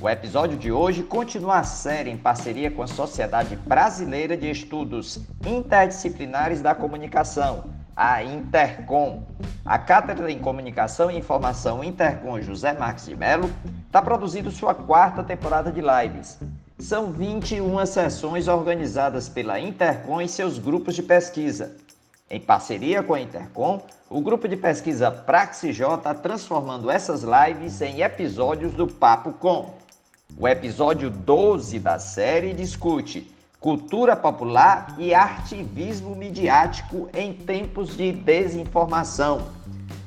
O episódio de hoje continua a série em parceria com a Sociedade Brasileira de Estudos Interdisciplinares da Comunicação, a Intercom. A Cátedra em Comunicação e Informação Intercom José Marques de Mello está produzindo sua quarta temporada de lives. São 21 sessões organizadas pela Intercom e seus grupos de pesquisa. Em parceria com a Intercom, o grupo de pesquisa PraxJ está transformando essas lives em episódios do Papo Com. O episódio 12 da série discute cultura popular e ativismo midiático em tempos de desinformação.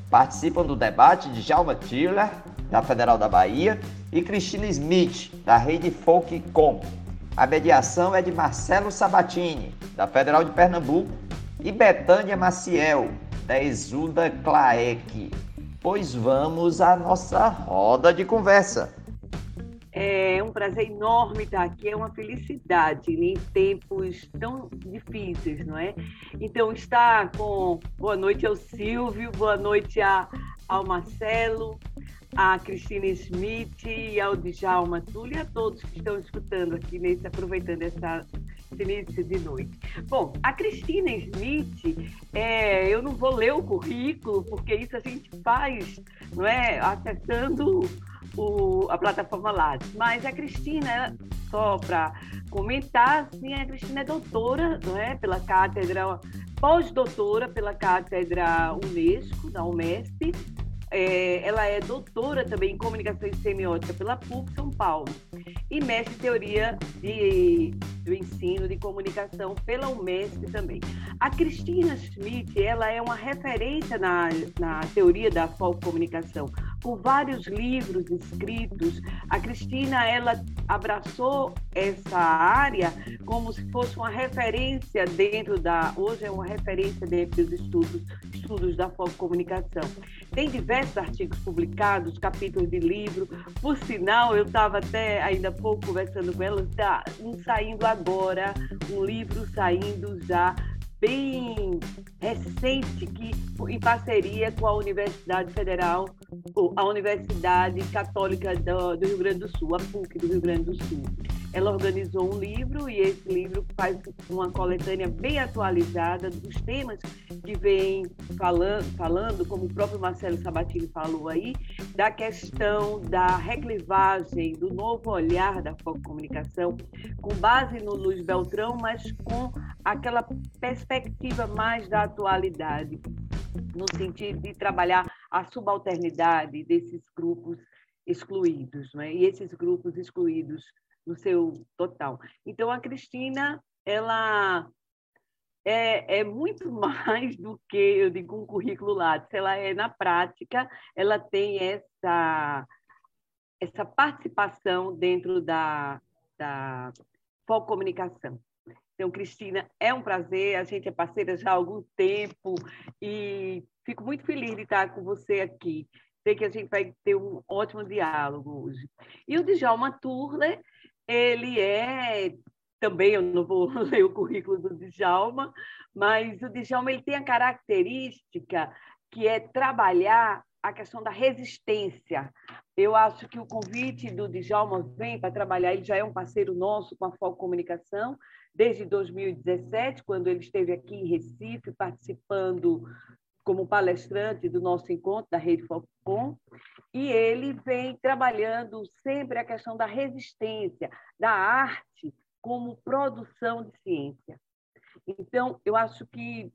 Participam do debate de Jalma Tiller, da Federal da Bahia, e Cristina Smith, da Rede Folk Com. A mediação é de Marcelo Sabatini, da Federal de Pernambuco, e Betânia Maciel, da Exuda Claec. Pois vamos à nossa roda de conversa. É um prazer enorme estar aqui, é uma felicidade em tempos tão difíceis, não é? Então, estar com boa noite ao Silvio, boa noite ao Marcelo, a Cristina Smith e ao Djalma Túlio e a todos que estão escutando aqui, nesse, aproveitando essa início de noite. Bom, a Cristina Smith, é, eu não vou ler o currículo, porque isso a gente faz, não é? Acessando o, a plataforma Lattes. Mas a Cristina, só para comentar, assim, a Cristina é doutora não é? pela cátedra, pós-doutora pela cátedra Unesco, da UMESP. É, ela é doutora também em comunicação e semiótica pela PUC São Paulo e mestre em teoria de, do ensino de comunicação pela UMESP também. A Cristina Schmidt, ela é uma referência na, na teoria da comunicação, com vários livros escritos. A Cristina, ela abraçou essa área como se fosse uma referência dentro da, hoje é uma referência dentro dos estudos, estudos da comunicação. Tem diversos artigos publicados, capítulos de livro. Por sinal, eu estava até ainda pouco conversando com ela, está um saindo agora, um livro saindo já bem recente que em parceria com a Universidade Federal, a Universidade Católica do, do Rio Grande do Sul, a PUC do Rio Grande do Sul ela organizou um livro e esse livro faz uma coletânea bem atualizada dos temas que vem falando, falando, como o próprio Marcelo Sabatini falou aí, da questão da reclivagem, do novo olhar da comunicação, com base no Luiz Beltrão, mas com aquela perspectiva mais da atualidade, no sentido de trabalhar a subalternidade desses grupos excluídos, né? e esses grupos excluídos no seu total. Então, a Cristina, ela é, é, muito mais do que, eu digo, um currículo Lattes. Ela é, na prática, ela tem essa, essa participação dentro da, da Comunicação. Então, Cristina, é um prazer, a gente é parceira já há algum tempo e fico muito feliz de estar com você aqui. Sei que a gente vai ter um ótimo diálogo hoje. E o Djalma Turler, ele é também eu não vou ler o currículo do Djalma, mas o Djalma ele tem a característica que é trabalhar a questão da resistência. Eu acho que o convite do Djalma vem para trabalhar, ele já é um parceiro nosso com a Foco Comunicação, desde 2017, quando ele esteve aqui em Recife, participando como palestrante do nosso encontro da Rede Focom, e ele vem trabalhando sempre a questão da resistência, da arte como produção de ciência. Então, eu acho que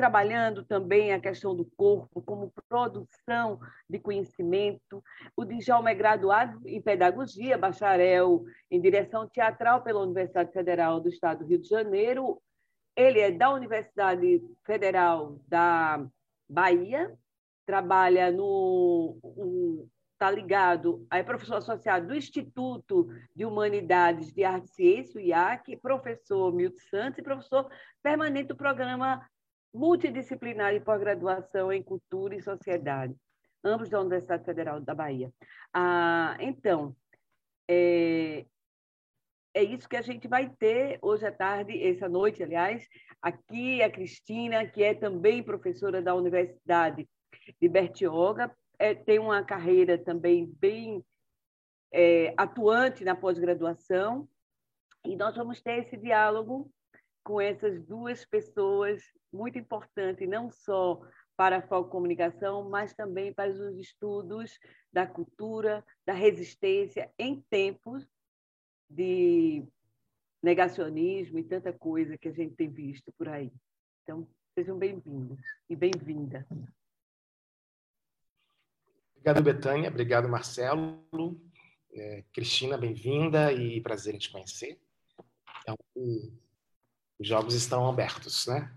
trabalhando também a questão do corpo como produção de conhecimento. O Djalma é graduado em pedagogia, bacharel em direção teatral pela Universidade Federal do Estado do Rio de Janeiro. Ele é da Universidade Federal da Bahia, trabalha no, está ligado, é professor associado do Instituto de Humanidades de Arte e Ciência, o IAC, professor Milton Santos e professor permanente do programa multidisciplinar de pós-graduação em Cultura e Sociedade, ambos da Universidade Federal da Bahia. Ah, então, é, é isso que a gente vai ter hoje à tarde, essa noite, aliás, aqui a Cristina, que é também professora da Universidade de Bertioga, é, tem uma carreira também bem é, atuante na pós-graduação, e nós vamos ter esse diálogo com essas duas pessoas muito importantes, não só para a Foco Comunicação, mas também para os estudos da cultura, da resistência em tempos de negacionismo e tanta coisa que a gente tem visto por aí. Então, sejam bem-vindos e bem-vinda. Obrigado, Betânia. Obrigado, Marcelo. É, Cristina, bem-vinda e prazer em te conhecer. Então, os jogos estão abertos, né?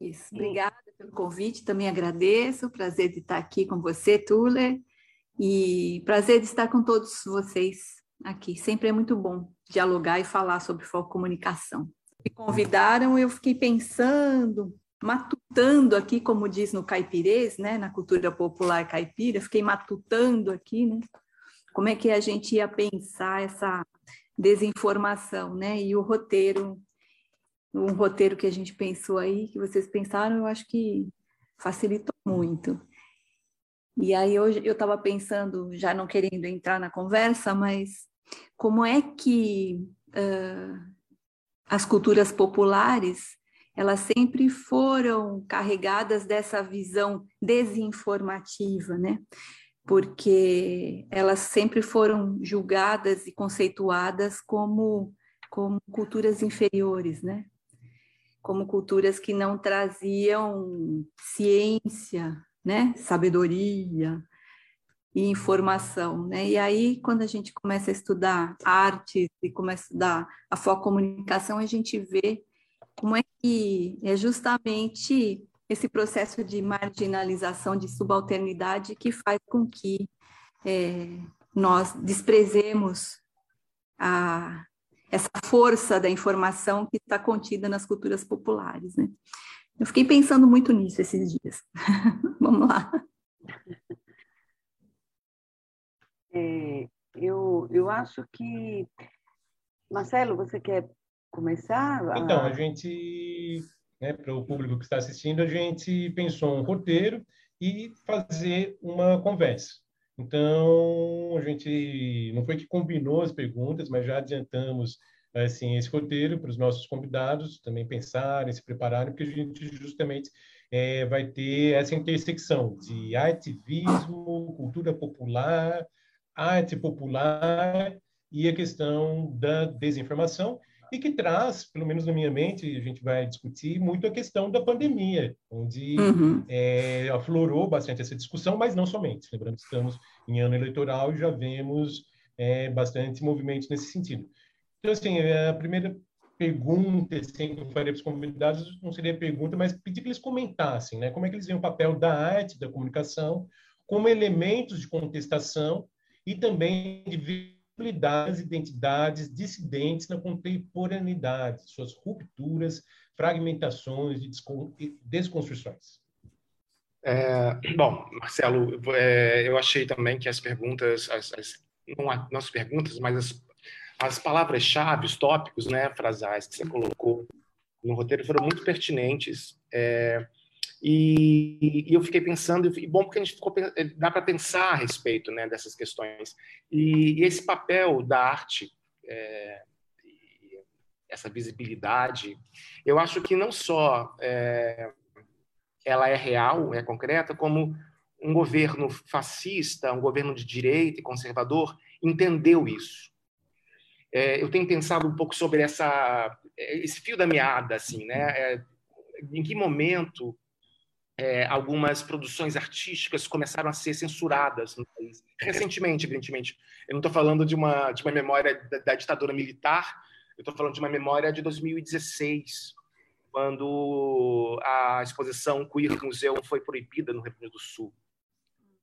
Isso. Obrigada pelo convite. Também agradeço. Prazer de estar aqui com você, Tuller. E prazer de estar com todos vocês aqui. Sempre é muito bom dialogar e falar sobre foco comunicação. Me convidaram, eu fiquei pensando matutando aqui, como diz no caipirês, né, na cultura popular caipira, fiquei matutando aqui, né, como é que a gente ia pensar essa desinformação, né, e o roteiro, um roteiro que a gente pensou aí, que vocês pensaram, eu acho que facilitou muito. E aí hoje eu estava pensando, já não querendo entrar na conversa, mas como é que uh, as culturas populares elas sempre foram carregadas dessa visão desinformativa, né? Porque elas sempre foram julgadas e conceituadas como, como culturas inferiores, né? Como culturas que não traziam ciência, né? Sabedoria e informação, né? E aí, quando a gente começa a estudar arte e começa a estudar a foco comunicação, a gente vê como é que é justamente esse processo de marginalização, de subalternidade, que faz com que é, nós desprezemos a, essa força da informação que está contida nas culturas populares. Né? Eu fiquei pensando muito nisso esses dias. Vamos lá. É, eu, eu acho que. Marcelo, você quer começar? A... Então, a gente, né, para o público que está assistindo, a gente pensou um roteiro e fazer uma conversa. Então, a gente não foi que combinou as perguntas, mas já adiantamos assim esse roteiro para os nossos convidados também pensarem, se prepararem, porque a gente justamente é, vai ter essa intersecção de ativismo, cultura popular, arte popular e a questão da desinformação e que traz, pelo menos na minha mente, a gente vai discutir muito a questão da pandemia, onde uhum. é, aflorou bastante essa discussão, mas não somente. Lembrando que estamos em ano eleitoral e já vemos é, bastante movimento nesse sentido. Então, assim, é, a primeira pergunta assim, que eu faria para os convidados não seria pergunta, mas pedir que eles comentassem né, como é que eles veem o papel da arte, da comunicação, como elementos de contestação e também de das identidades dissidentes na contemporaneidade, suas rupturas, fragmentações e desconstruções. É, bom, Marcelo, é, eu achei também que as perguntas, as, as, não, as perguntas, mas as, as palavras-chave, os tópicos, né, frasais que você colocou no roteiro foram muito pertinentes. É, e, e, eu fiquei pensando, e bom, porque a gente ficou, dá para pensar a respeito né, dessas questões. E, e esse papel da arte, é, essa visibilidade, eu acho que não só é, ela é real, é concreta, como um governo fascista, um governo de direita e conservador entendeu isso. É, eu tenho pensado um pouco sobre essa, esse fio da meada, assim, né? É, em que momento é, algumas produções artísticas começaram a ser censuradas no país. Recentemente, evidentemente. Eu não estou falando de uma, de uma memória da, da ditadura militar, eu estou falando de uma memória de 2016, quando a exposição Queer Museum foi proibida no Rio Grande do Sul.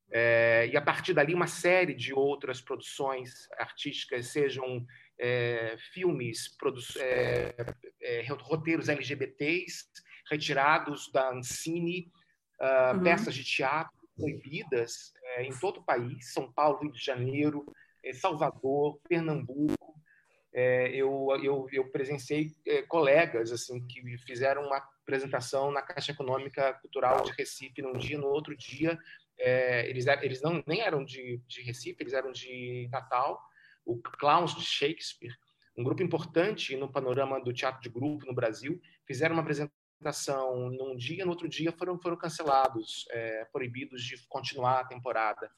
É, e a partir dali, uma série de outras produções artísticas, sejam é, filmes, é, é, roteiros LGBTs retirados da Ancine, uh, uhum. peças de teatro proibidas é, em todo o país, São Paulo, Rio de Janeiro, é, Salvador, Pernambuco. eu, eu, eu presenciei colegas assim que fizeram uma apresentação na Caixa Econômica Cultural de Recife num dia, no outro dia eles, eles não nem eram de, de Recife, eles eram de Natal, o Clowns de Shakespeare, um grupo importante no panorama do teatro de grupo no Brasil, fizeram uma apresentação num dia, no outro dia foram, foram cancelados, é, proibidos de continuar a temporada.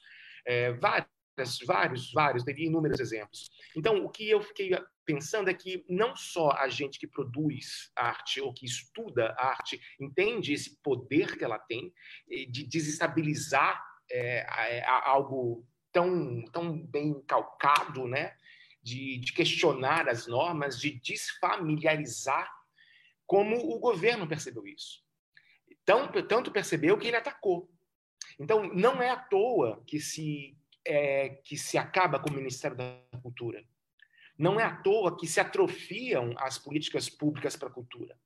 É, vários, vários, vários, teria inúmeros exemplos. Então, o que eu fiquei pensando é que não só a gente que produz arte ou que estuda arte entende esse poder que ela tem de desestabilizar é, é, algo tão, tão bem calcado, né? De, de, questionar as normas, de desfamiliarizar, como o governo percebeu isso. Então, tanto percebeu que ele atacou. Então, não é à toa que se, é, que se acaba com o Ministério da Cultura. Não é à toa que se atrofiam as políticas públicas para a cultura.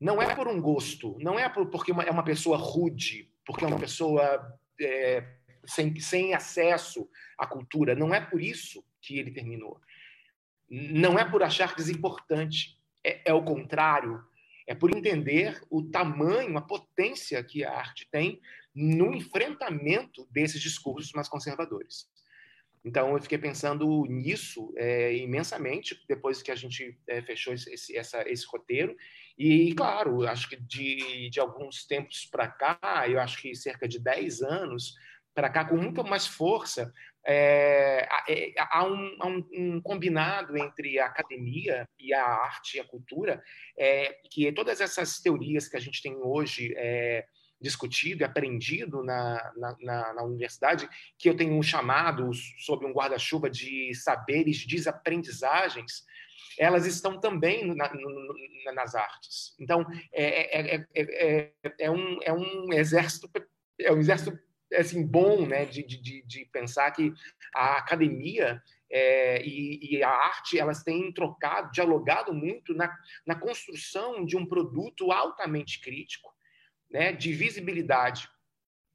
Não é por um gosto, não é por, porque é uma pessoa rude, porque é uma pessoa é, sem, sem acesso à cultura. Não é por isso que ele terminou. Não é por achar desimportante. É, é o contrário. É por entender o tamanho, a potência que a arte tem no enfrentamento desses discursos mais conservadores. Então, eu fiquei pensando nisso é, imensamente depois que a gente é, fechou esse, essa, esse roteiro. E, claro, acho que de, de alguns tempos para cá, eu acho que cerca de 10 anos para cá, com muita mais força, é, é, há, um, há um, um, combinado entre a academia e a arte e a cultura, é, que todas essas teorias que a gente tem hoje é, discutido e aprendido na, na, na, na universidade, que eu tenho chamado, sob um guarda-chuva, de saberes desaprendizagens, elas estão também na, na, nas artes. Então, é, é, é, é, um, é um exército, é um exército assim, bom né, de, de, de pensar que a academia é, e, e, a arte elas têm trocado, dialogado muito na, na construção de um produto altamente crítico, né, de visibilidade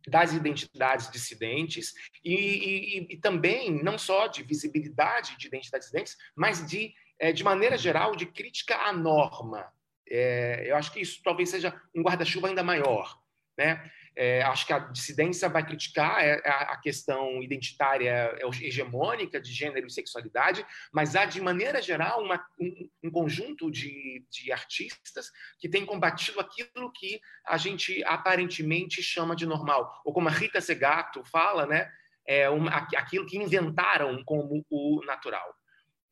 das identidades dissidentes e, e, e, também não só de visibilidade de identidades dissidentes, mas de, é, de maneira geral, de crítica à norma. É, eu acho que isso talvez seja um guarda-chuva ainda maior. Né? É, acho que a dissidência vai criticar é, a, questão identitária hegemônica de gênero e sexualidade, mas há, de maneira geral, uma, um, um, conjunto de, de artistas que tem combatido aquilo que a gente aparentemente chama de normal. Ou como a Rita Segato fala, né, é uma, aquilo que inventaram como o natural.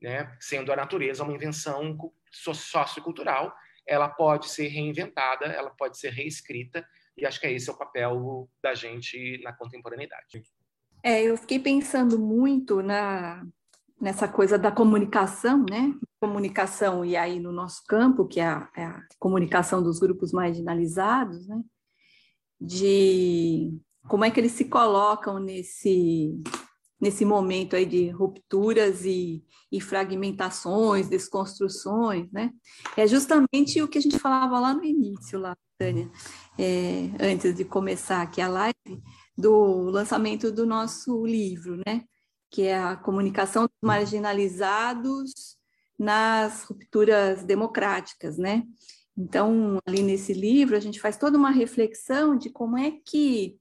Né? Sendo a natureza uma invenção sociocultural, ela pode ser reinventada, ela pode ser reescrita, e acho que é esse é o papel da gente na contemporaneidade. É, eu fiquei pensando muito na nessa coisa da comunicação, né? Comunicação e aí no nosso campo, que é a, é a comunicação dos grupos marginalizados, né? De como é que eles se colocam nesse nesse momento aí de rupturas e, e fragmentações, desconstruções, né? É justamente o que a gente falava lá no início, lá, Tânia é, antes de começar aqui a live, do lançamento do nosso livro, né? Que é a comunicação dos marginalizados nas rupturas democráticas, né? Então, ali nesse livro, a gente faz toda uma reflexão de como é que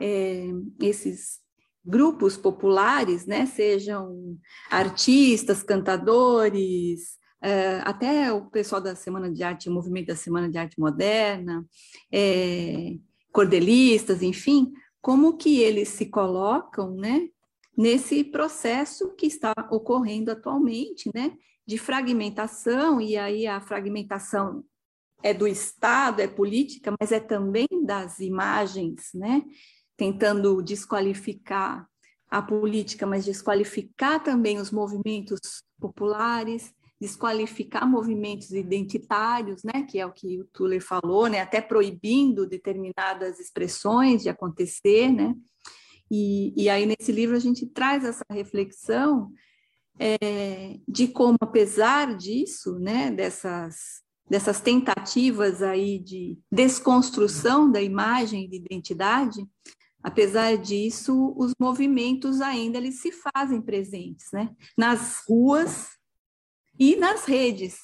é, esses grupos populares, né, sejam artistas, cantadores, é, até o pessoal da Semana de Arte, o movimento da Semana de Arte Moderna, é, cordelistas, enfim, como que eles se colocam, né, nesse processo que está ocorrendo atualmente, né, de fragmentação, e aí a fragmentação é do Estado, é política, mas é também das imagens, né, tentando desqualificar a política, mas desqualificar também os movimentos populares, desqualificar movimentos identitários, né, que é o que o Tuller falou, né, até proibindo determinadas expressões de acontecer, né, E, e aí, nesse livro, a gente traz essa reflexão é, de como, apesar disso, né, dessas, dessas tentativas aí de desconstrução da imagem de identidade, apesar disso, os movimentos ainda eles se fazem presentes, né, nas ruas e nas redes,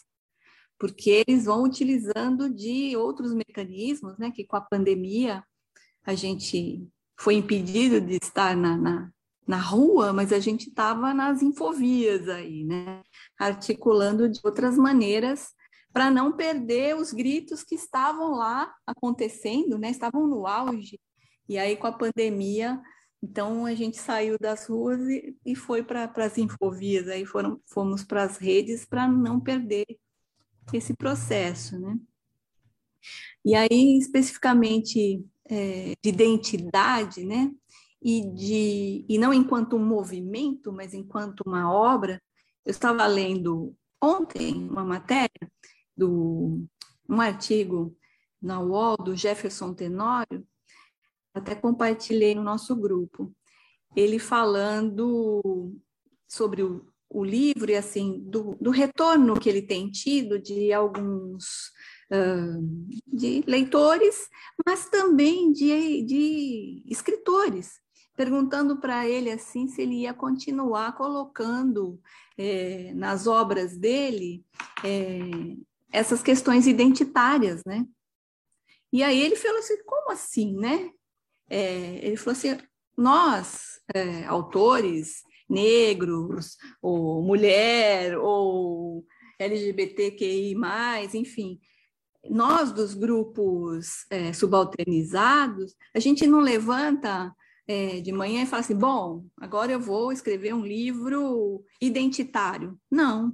porque eles vão utilizando de outros mecanismos, né, que com a pandemia a gente foi impedido de estar na, na, na rua, mas a gente estava nas infovias aí, né? Articulando de outras maneiras para não perder os gritos que estavam lá acontecendo, né? Estavam no auge. E aí, com a pandemia, então a gente saiu das ruas e, e foi para as infovias, aí foram, fomos para as redes para não perder esse processo, né? E aí, especificamente é, de identidade, né? E, de, e não enquanto um movimento, mas enquanto uma obra. Eu estava lendo ontem uma matéria, do, um artigo na UOL do Jefferson Tenório, até compartilhei no nosso grupo, ele falando sobre o, o livro e assim do, do retorno que ele tem tido de alguns de leitores, mas também de, de escritores, perguntando para ele assim se ele ia continuar colocando é, nas obras dele é, essas questões identitárias, né? E aí ele falou assim, como assim, né? É, ele falou assim, nós, é, autores negros, ou mulher, ou LGBTQI+, enfim, nós dos grupos é, subalternizados, a gente não levanta é, de manhã e fala assim, bom, agora eu vou escrever um livro identitário. Não.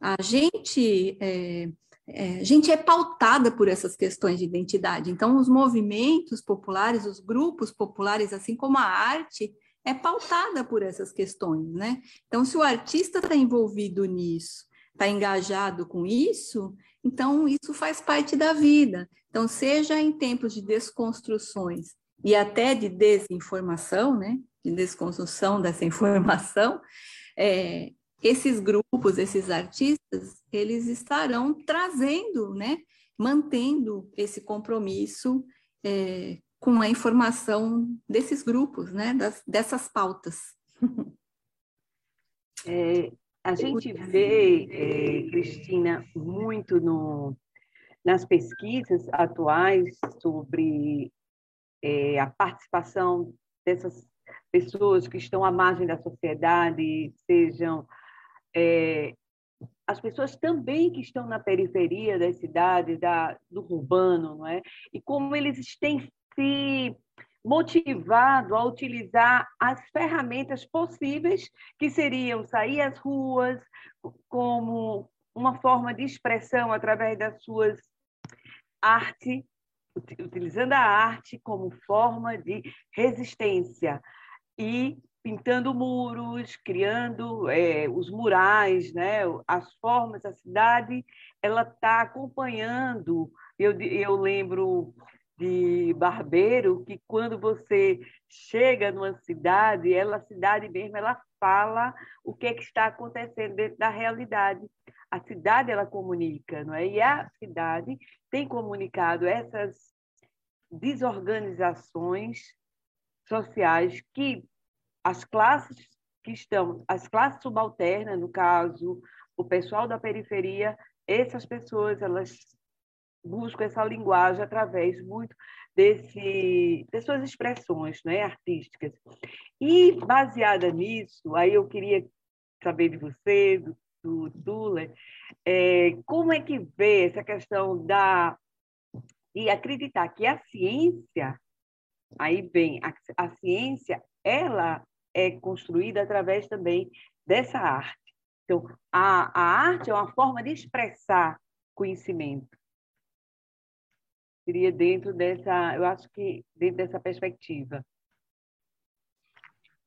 A gente é, é, a gente é pautada por essas questões de identidade. Então, os movimentos populares, os grupos populares, assim como a arte, é pautada por essas questões, né? Então, se o artista está envolvido nisso, está engajado com isso, então, isso faz parte da vida. Então, seja em tempos de desconstruções e até de desinformação, né? de desconstrução dessa informação, é, esses grupos, esses artistas, eles estarão trazendo, né? mantendo esse compromisso é, com a informação desses grupos, né? Das, dessas pautas. É, a gente vê, é, Cristina, muito no, nas pesquisas atuais sobre é, a participação dessas pessoas que estão à margem da sociedade, sejam é, as pessoas também que estão na periferia das cidades, da, do urbano, não é? E como eles têm se motivado a utilizar as ferramentas possíveis, que seriam sair às ruas como uma forma de expressão através das suas arte, utilizando a arte como forma de resistência e pintando muros, criando é, os murais, né? as formas, a cidade, ela está acompanhando. Eu, eu lembro de barbeiro que quando você chega numa cidade, ela a cidade mesmo, ela fala o que, é que está acontecendo dentro da realidade. A cidade ela comunica, não é? E a cidade tem comunicado essas desorganizações sociais que as classes que estão, as classes subalternas, no caso, o pessoal da periferia, essas pessoas elas busco essa linguagem através muito desse, de suas expressões né, artísticas. E, baseada nisso, aí eu queria saber de você, do, do Dula, é, como é que vê essa questão da e acreditar que a ciência, aí vem, a, a ciência, ela é construída através também dessa arte. Então, a, a arte é uma forma de expressar conhecimento seria dentro dessa, eu acho que dentro dessa perspectiva.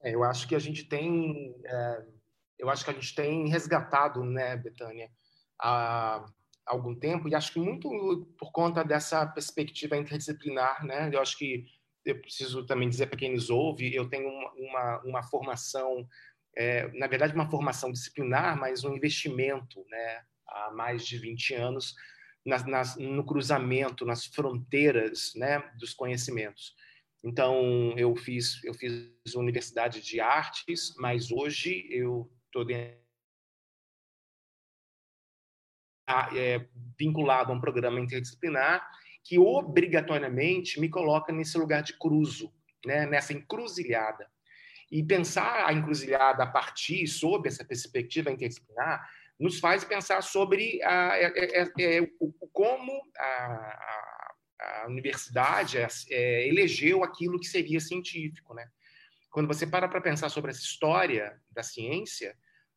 É, eu acho que a gente tem, é, eu acho que a gente tem resgatado, né, Betânia, há algum tempo e acho que muito por conta dessa perspectiva interdisciplinar, né, eu acho que eu preciso também dizer para quem nos ouve, eu tenho uma, uma, uma formação, é, na verdade, uma formação disciplinar, mas um investimento né, há mais de 20 anos nas, nas, no cruzamento, nas fronteiras né, dos conhecimentos. Então, eu fiz, eu fiz Universidade de Artes, mas hoje eu estou é, vinculado a um programa interdisciplinar que obrigatoriamente me coloca nesse lugar de cruzo, né, nessa encruzilhada. E pensar a encruzilhada a partir, sob essa perspectiva interdisciplinar, nos faz pensar sobre a, a, a, como a, universidade é, elegeu aquilo que seria científico. Né? Quando você para para pensar sobre essa história da ciência,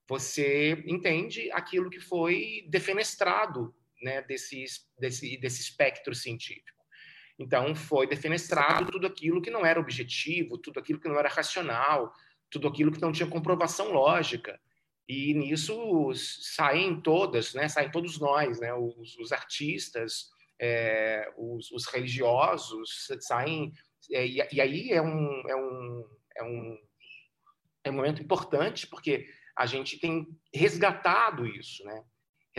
você entende aquilo que foi defenestrado né, desse, desse, desse espectro científico. Então, foi defenestrado tudo aquilo que não era objetivo, tudo aquilo que não era racional, tudo aquilo que não tinha comprovação lógica. E nisso saem todas, né, saem todos nós, né, os, os artistas, é, os, os, religiosos, saem. É, e, e, aí é um, é, um, é, um, é um momento importante, porque a gente tem resgatado isso, né?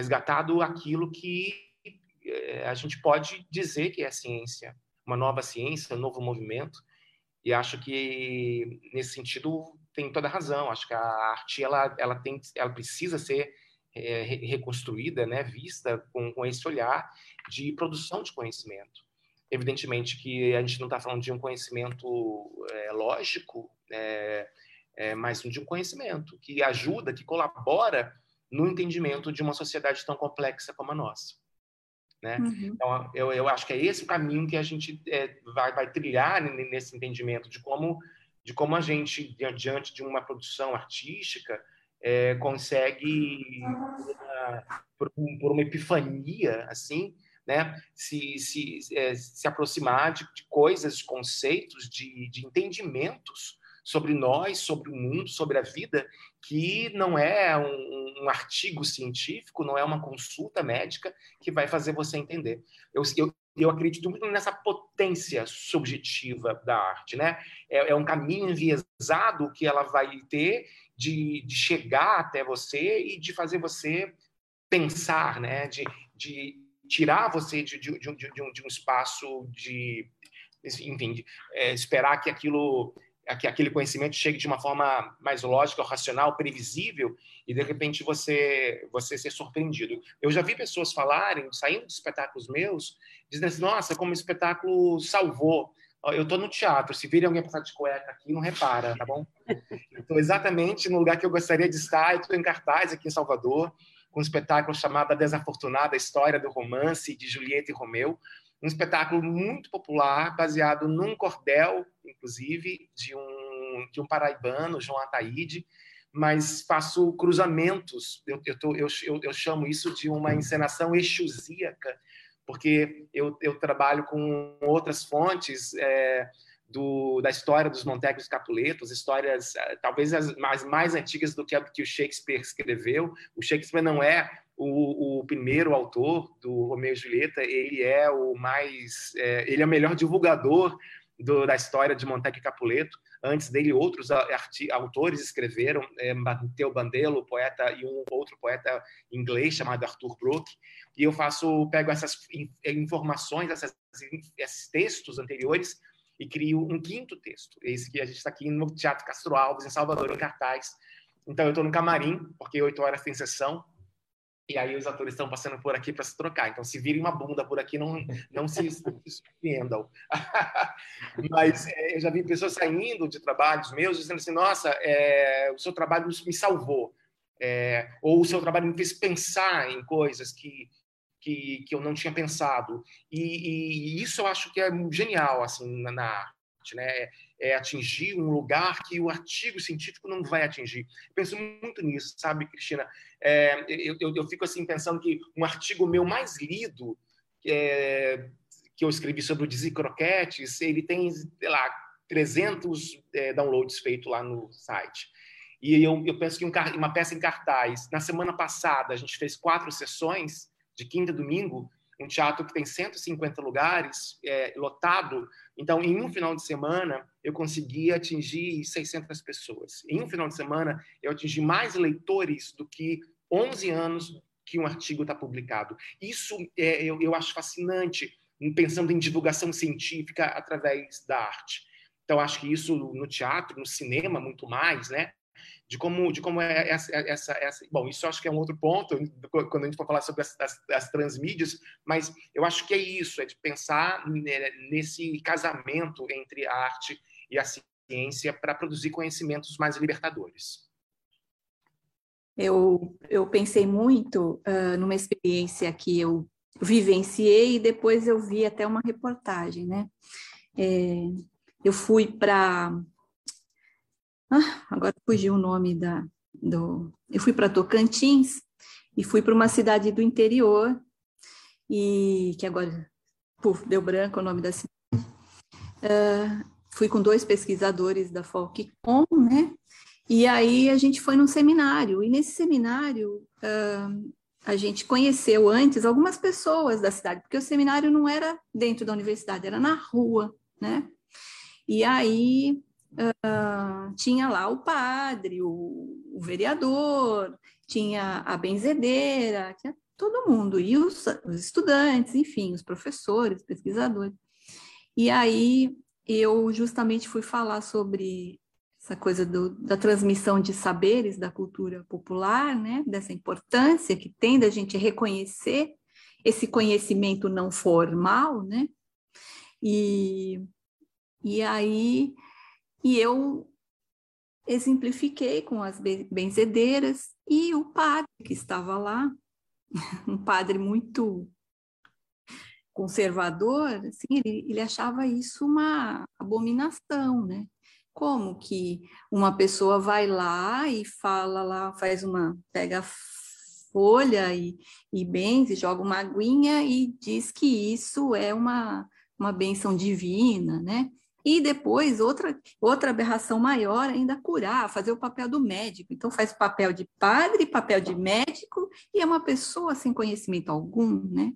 Resgatado aquilo que eh, a gente pode dizer que é ciência, uma nova ciência, um novo movimento. E acho que nesse sentido tem toda razão. Acho que a arte ela ela tem ela precisa ser é, reconstruída, né, vista com, com esse olhar de produção de conhecimento. Evidentemente que a gente não está falando de um conhecimento é, lógico, é, é, mas de um conhecimento que ajuda, que colabora no entendimento de uma sociedade tão complexa como a nossa. Né? Uhum. Então, eu, eu acho que é esse o caminho que a gente é, vai, vai trilhar nesse entendimento de como, de como a gente, diante de uma produção artística, é, consegue, por, por, uma epifania, assim, né, se, se, é, se aproximar de, de, coisas, de conceitos, de, de entendimentos sobre nós, sobre o mundo, sobre a vida, que não é um, um, artigo científico, não é uma consulta médica que vai fazer você entender. Eu, eu, eu acredito muito nessa potência subjetiva da arte, né? É, é um caminho enviesado que ela vai ter de, de, chegar até você e de fazer você pensar, né? De, de tirar você de, de, de, um, de um espaço de, enfim, é, esperar que aquilo que aquele conhecimento chegue de uma forma mais lógica, racional, previsível, e de repente você você ser surpreendido. Eu já vi pessoas falarem, saindo de espetáculos meus, dizendo assim: nossa, como o espetáculo salvou. Eu estou no teatro, se virem alguém passar de cueca aqui, não repara, tá bom? Estou exatamente no lugar que eu gostaria de estar, estou em cartaz aqui em Salvador, com um espetáculo chamado A Desafortunada História do Romance de Julieta e Romeu, um espetáculo muito popular, baseado num cordel, inclusive, de um, de um paraibano, João Ataíde, mas faço cruzamentos, eu, eu, tô, eu, eu, chamo isso de uma encenação exusíaca, porque eu, eu trabalho com outras fontes é, do, da história dos Montecos Capuletos, histórias é, talvez as mais, mais antigas do que que o Shakespeare escreveu. O Shakespeare não é o, o, primeiro autor do Romeu e Julieta, ele é o mais, é, ele é o melhor divulgador do, da história de Montecchi e Capuleto. Antes dele, outros autores escreveram, é, Matteo Bandello, poeta, e um outro poeta inglês chamado Arthur Brooke. E eu faço, pego essas informações, essas, esses textos anteriores e crio um quinto texto. Esse que a gente está aqui no Teatro Castro Alves, em Salvador, em cartaz. Então, eu estou no camarim, porque oito horas tem sessão, e aí os atores estão passando por aqui para se trocar. Então, se virem uma bunda por aqui, não, não se, surpreendam. Mas é, eu já vi pessoas saindo de trabalhos meus dizendo assim: nossa, é, o seu trabalho me salvou. É, ou o seu trabalho me fez pensar em coisas que, que, que eu não tinha pensado. E, e, isso eu acho que é genial assim na, na arte. Né? É, atingir um lugar que o artigo científico não vai atingir. Eu penso muito nisso, sabe, Cristina? É, eu, eu, eu, fico assim pensando que um artigo meu mais lido, é, que eu escrevi sobre o Dizzy Croquetes, ele tem, sei lá, 300 é, downloads feitos lá no site. E eu, eu penso que um, uma peça em cartaz, na semana passada a gente fez quatro sessões, de quinta e domingo, um teatro que tem 150 lugares, é, lotado. Então, em um final de semana, eu consegui atingir 600 pessoas. Em um final de semana, eu atingi mais leitores do que 11 anos que um artigo está publicado. Isso é, eu, eu acho fascinante, pensando em divulgação científica através da arte. Então, acho que isso no teatro, no cinema, muito mais, né? De como, de como é essa, essa, essa, Bom, isso acho que é um outro ponto quando a gente for falar sobre as, as, as transmídias, mas eu acho que é isso, é de pensar nesse casamento entre a arte e a ciência para produzir conhecimentos mais libertadores. Eu, eu pensei muito uh, numa experiência que eu vivenciei e depois eu vi até uma reportagem, né? É, eu fui para ah, agora fugiu o nome da. Do, eu fui para Tocantins e fui para uma cidade do interior, e que agora puf, deu branco o nome da cidade. Uh, fui com dois pesquisadores da Folkcom, né? E aí a gente foi num seminário, e nesse seminário uh, a gente conheceu antes algumas pessoas da cidade, porque o seminário não era dentro da universidade, era na rua, né? E aí uh, tinha lá o padre, o, o, vereador, tinha a benzedeira, tinha todo mundo, e os, os estudantes, enfim, os professores, pesquisadores. E aí eu justamente fui falar sobre essa coisa do, da transmissão de saberes da cultura popular, né? dessa importância que tem da gente reconhecer esse conhecimento não formal, né? E, e aí e eu exemplifiquei com as benzedeiras e o padre que estava lá, um padre muito conservador, assim, ele, ele achava isso uma abominação, né? Como que uma pessoa vai lá e fala lá, faz uma, pega folha e, e benze, joga uma aguinha e diz que isso é uma, uma benção divina, né? E depois, outra, outra aberração maior ainda curar, fazer o papel do médico. Então, faz papel de padre, papel de médico, e é uma pessoa sem conhecimento algum, né?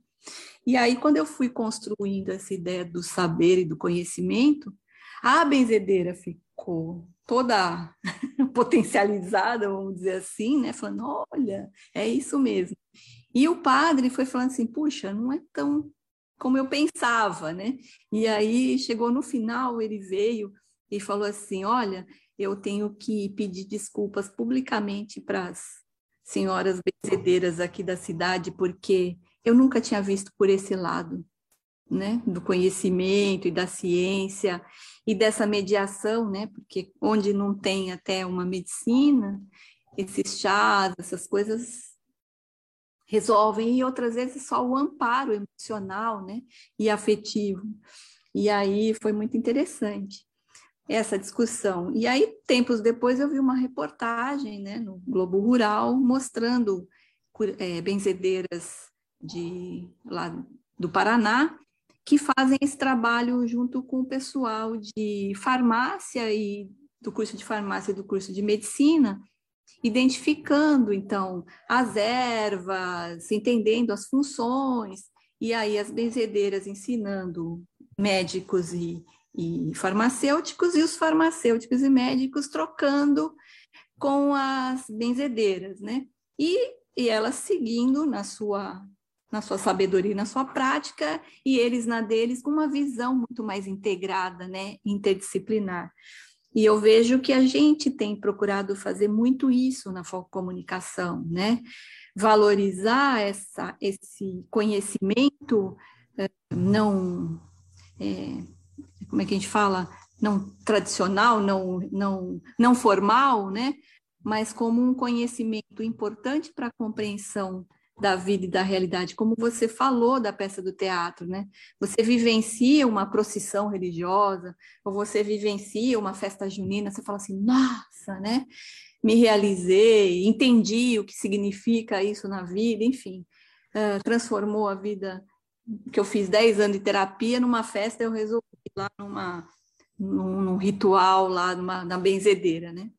E aí, quando eu fui construindo essa ideia do saber e do conhecimento, a benzedeira ficou toda potencializada, vamos dizer assim, né? Falando, olha, é isso mesmo. E o padre foi falando assim, puxa, não é tão como eu pensava, né? E aí chegou no final, ele veio e falou assim: Olha, eu tenho que pedir desculpas publicamente para as senhoras benzedeiras aqui da cidade, porque eu nunca tinha visto por esse lado, né? Do conhecimento e da ciência e dessa mediação, né? Porque onde não tem até uma medicina, esses chás, essas coisas resolvem, e outras vezes só o amparo emocional né, e afetivo. E aí foi muito interessante essa discussão. E aí, tempos depois, eu vi uma reportagem né, no Globo Rural mostrando é, benzedeiras de, lá do Paraná que fazem esse trabalho junto com o pessoal de farmácia e do curso de farmácia e do curso de medicina, identificando então as ervas, entendendo as funções, e aí as benzedeiras ensinando médicos e, e farmacêuticos, e os farmacêuticos e médicos trocando com as benzedeiras, né? E, e elas seguindo na sua na sua sabedoria, na sua prática, e eles na deles com uma visão muito mais integrada, né, interdisciplinar. E eu vejo que a gente tem procurado fazer muito isso na comunicação, né? Valorizar essa, esse conhecimento eh, não, é, como é que a gente fala, não tradicional, não, não, não formal, né? Mas como um conhecimento importante para a compreensão da vida e da realidade, como você falou da peça do teatro, né? Você vivencia uma procissão religiosa, ou você vivencia uma festa junina, você fala assim, nossa, né? Me realizei, entendi o que significa isso na vida, enfim, uh, transformou a vida que eu fiz 10 anos de terapia numa festa, eu resolvi lá numa, num, num ritual lá numa, na benzedeira, né?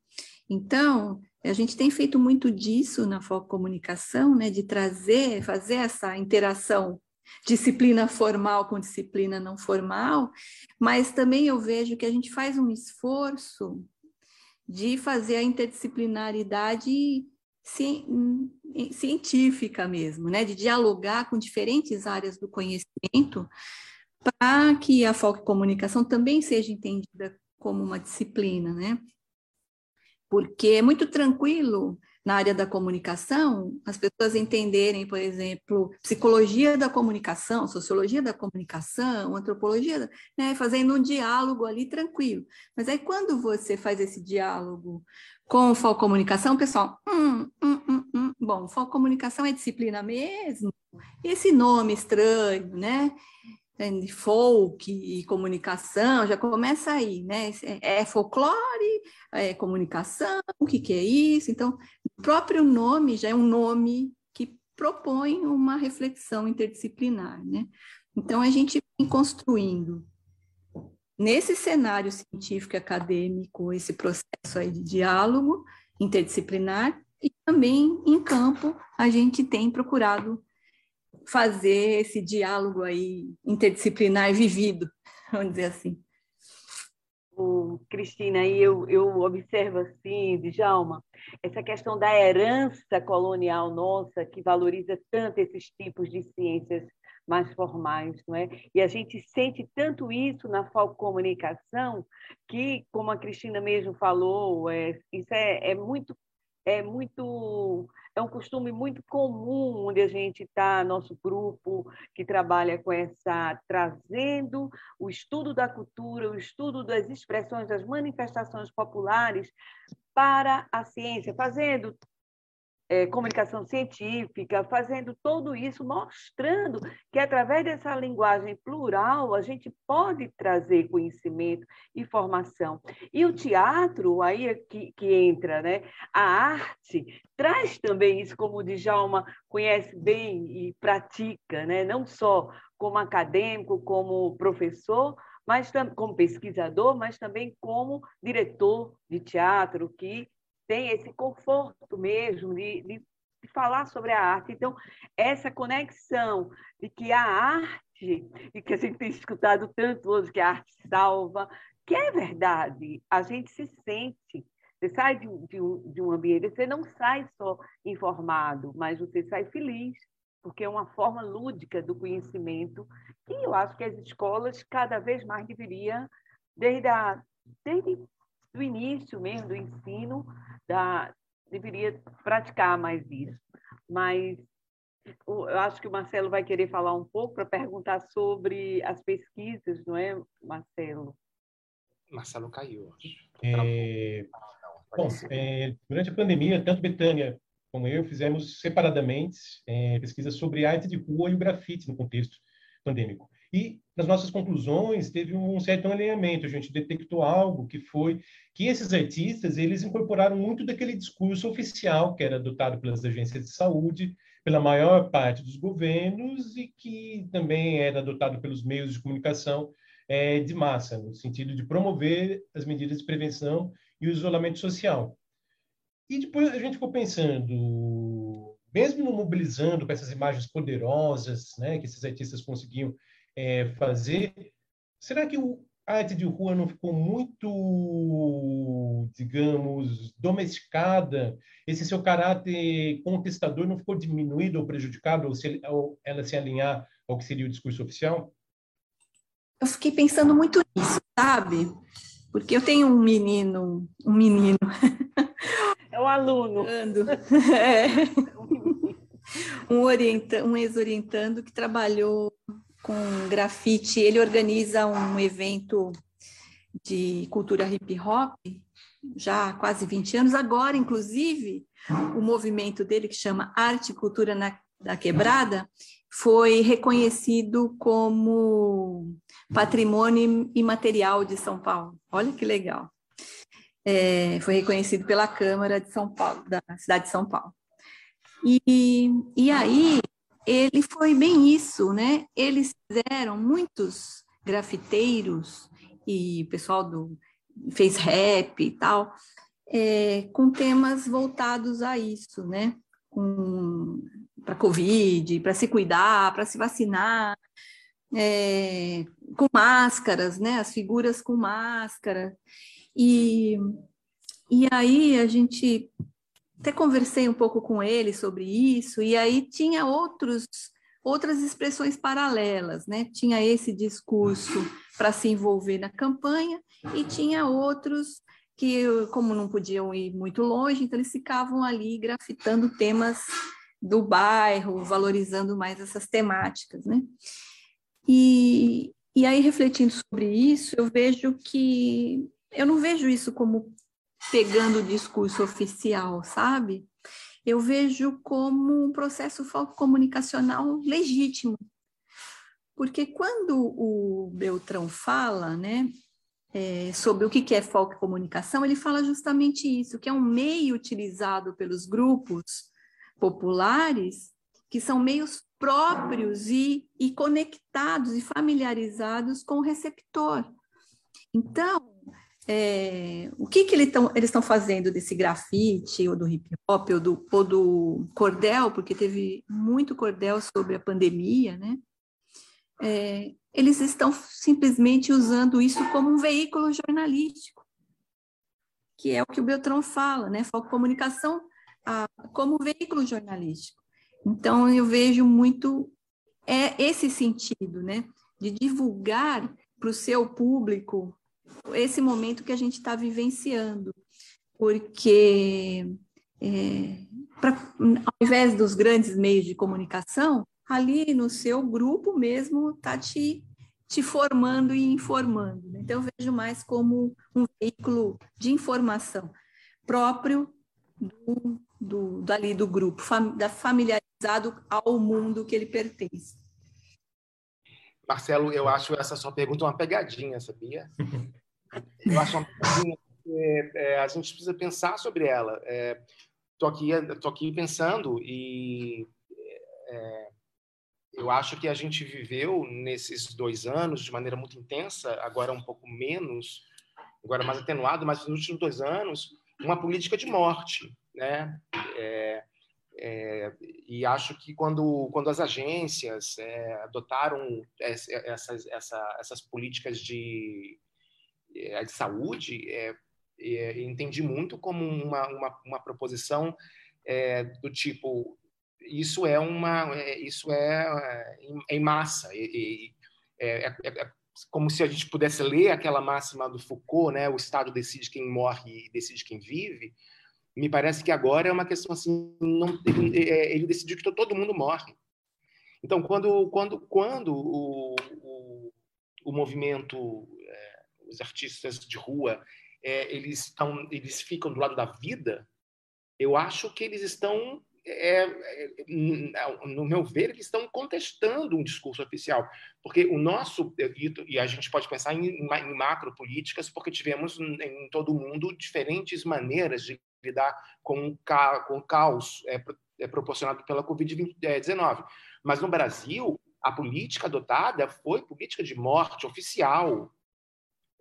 Então, a gente tem feito muito disso na Foco Comunicação, né, de trazer, fazer essa interação disciplina formal com disciplina não formal, mas também eu vejo que a gente faz um esforço de fazer a interdisciplinaridade científica mesmo, né? de dialogar com diferentes áreas do conhecimento para que a foco comunicação também seja entendida como uma disciplina, né? Porque é muito tranquilo na área da comunicação as pessoas entenderem, por exemplo, psicologia da comunicação, sociologia da comunicação, antropologia, né, fazendo um diálogo ali tranquilo. Mas aí quando você faz esse diálogo com o comunicação, o pessoal, hum, hum, hum, hum. bom, comunicação é disciplina mesmo? Esse nome estranho, né? De folk e comunicação, já começa aí, né? É, é folclore, é comunicação, o que, que é isso? Então, o próprio nome já é um nome que propõe uma reflexão interdisciplinar, né? Então, a gente vem construindo nesse cenário científico e acadêmico esse processo aí de diálogo interdisciplinar e também em campo a gente tem procurado fazer esse diálogo aí interdisciplinar vivido, vamos dizer assim. Oh, Cristina, aí eu, eu observo assim, Djalma, essa questão da herança colonial nossa, que valoriza tanto esses tipos de ciências mais formais, não é? E a gente sente tanto isso na comunicação que, como a Cristina mesmo falou, é, isso é, é muito é muito é um costume muito comum onde a gente está nosso grupo que trabalha com essa trazendo o estudo da cultura o estudo das expressões das manifestações populares para a ciência fazendo é, comunicação científica, fazendo tudo isso, mostrando que através dessa linguagem plural a gente pode trazer conhecimento e formação. E o teatro, aí é que, que entra, né? a arte traz também isso, como o Djalma conhece bem e pratica, né? não só como acadêmico, como professor, mas como pesquisador, mas também como diretor de teatro, que tem esse conforto mesmo de, de, de, falar sobre a arte. Então, essa conexão de que a arte, e que a gente tem escutado tanto hoje, que a arte salva, que é verdade, a gente se sente. Você sai de, de, um, de um ambiente, você não sai só informado, mas você sai feliz, porque é uma forma lúdica do conhecimento que eu acho que as escolas cada vez mais deveriam, desde, a, desde o início mesmo do ensino, da, deveria praticar mais isso. Mas eu acho que o Marcelo vai querer falar um pouco para perguntar sobre as pesquisas, não é, Marcelo? Marcelo caiu, acho. É... Bom, é, durante a pandemia, tanto Betânia como eu fizemos separadamente é, pesquisas sobre arte de rua e o grafite no contexto pandêmico. E nas nossas conclusões teve um certo alinhamento, a gente detectou algo que foi que esses artistas, eles incorporaram muito daquele discurso oficial que era adotado pelas agências de saúde, pela maior parte dos governos e que também era adotado pelos meios de comunicação é, de massa, no sentido de promover as medidas de prevenção e o isolamento social. E depois a gente ficou pensando, mesmo mobilizando com essas imagens poderosas, né, que esses artistas conseguiam é, fazer. Será que o, a arte de rua não ficou muito, digamos, domesticada? Esse seu caráter contestador não ficou diminuído ou prejudicado, ou, se, ou ela se alinhar ao que seria o discurso oficial? Eu fiquei pensando muito nisso, sabe? Porque eu tenho um menino, um menino. É um aluno. É. Um, orienta, um ex-orientando que trabalhou com grafite. Ele organiza um evento de cultura hip hop já há quase 20 anos. Agora, inclusive, o movimento dele, que chama Arte e Cultura na, da Quebrada, foi reconhecido como patrimônio imaterial de São Paulo. Olha que legal. É, foi reconhecido pela Câmara de São Paulo, da cidade de São Paulo. E, e aí, ele foi bem isso, né? Eles fizeram muitos grafiteiros e pessoal do fez rap e tal, é, com temas voltados a isso, né? Para Covid, para se cuidar, para se vacinar, é, com máscaras, né? As figuras com máscara. E, e aí a gente até conversei um pouco com ele sobre isso, e aí tinha outros outras expressões paralelas, né? Tinha esse discurso para se envolver na campanha e tinha outros que, como não podiam ir muito longe, então eles ficavam ali grafitando temas do bairro, valorizando mais essas temáticas, né? E, e aí, refletindo sobre isso, eu vejo que eu não vejo isso como pegando o discurso oficial, sabe? eu vejo como um processo comunicacional legítimo. Porque quando o Beltrão fala, né, é, sobre o que é foco comunicação, ele fala justamente isso, que é um meio utilizado pelos grupos populares, que são meios próprios e, e conectados e familiarizados com o receptor. Então, é, o que, que eles estão fazendo desse grafite, ou do hip hop, ou do, ou do cordel, porque teve muito cordel sobre a pandemia, né? É, eles estão simplesmente usando isso como um veículo jornalístico, que é o que o Beltrão fala, né? Foco comunicação a, como veículo jornalístico. Então, eu vejo muito é esse sentido, né? De divulgar para o seu público esse momento que a gente está vivenciando, porque é, pra, ao invés dos grandes meios de comunicação, ali no seu grupo mesmo está te, te formando e informando. Né? Então, eu vejo mais como um veículo de informação próprio do, do, dali do grupo, fam, da familiarizado ao mundo que ele pertence. Marcelo, eu acho essa sua pergunta uma pegadinha, sabia? Eu acho uma pegadinha, porque é, a gente precisa pensar sobre ela. Estou é, aqui, tô aqui pensando e é, eu acho que a gente viveu nesses dois anos de maneira muito intensa, agora um pouco menos, agora mais atenuado, mas nos últimos dois anos, uma política de morte, né? É, é, e acho que quando, quando as agências é, adotaram essas, essa, essas políticas de, é, de saúde, é, é, entendi muito como uma, uma, uma proposição é, do tipo isso é uma isso é em, massa e, é, como se a gente pudesse ler aquela máxima do Foucault, né? O Estado decide quem morre e decide quem vive me parece que agora é uma questão assim, não, ele, é, ele decidiu que todo mundo morre. Então, quando, quando, quando o, o, o movimento, é, os artistas de rua, é, eles, estão, eles ficam do lado da vida, eu acho que eles estão, é, é no meu ver, eles estão contestando um discurso oficial. Porque o nosso, e a gente pode pensar em, em macro políticas, porque tivemos em todo o mundo diferentes maneiras de lidar com o, caos é, é, proporcionado pela Covid-19. Mas no Brasil, a política adotada foi política de morte oficial.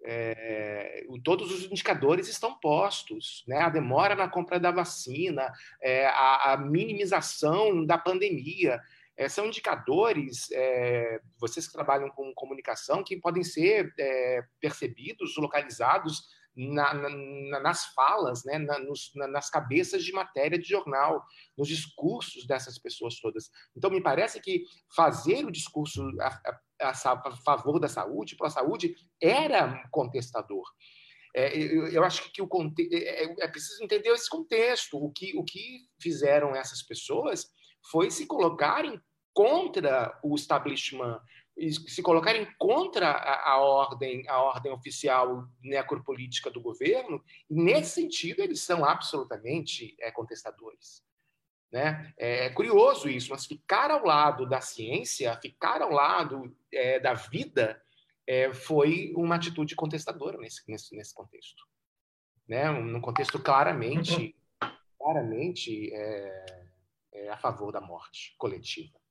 É, todos os indicadores estão postos, né? a demora na compra da vacina, é, a, a, minimização da pandemia, é, são indicadores, é, vocês que trabalham com comunicação, que podem ser é, percebidos, localizados na, na, nas falas, né, na, nos, nas cabeças de matéria de jornal, nos discursos dessas pessoas todas. Então, me parece que fazer o discurso a, a, a favor da saúde, pela saúde, era contestador. É, eu, eu, acho que o é, é, é preciso entender esse contexto. O que, o que fizeram essas pessoas foi se colocarem contra o establishment, se colocarem contra a, a, ordem, a ordem oficial necropolítica do governo, e nesse sentido eles são absolutamente é, contestadores. Né? É, é curioso isso, mas ficar ao lado da ciência, ficar ao lado é, da vida, é, foi uma atitude contestadora nesse, nesse, nesse contexto. Né? Num contexto claramente, claramente é, é a favor da morte coletiva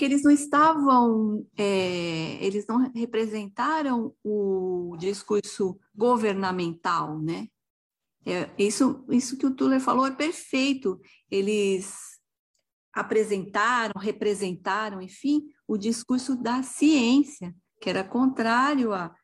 porque eles não estavam, é, eles não representaram o discurso governamental, né? É, isso, isso que o Tuller falou é perfeito. Eles apresentaram, representaram, enfim, o discurso da ciência, que era contrário a,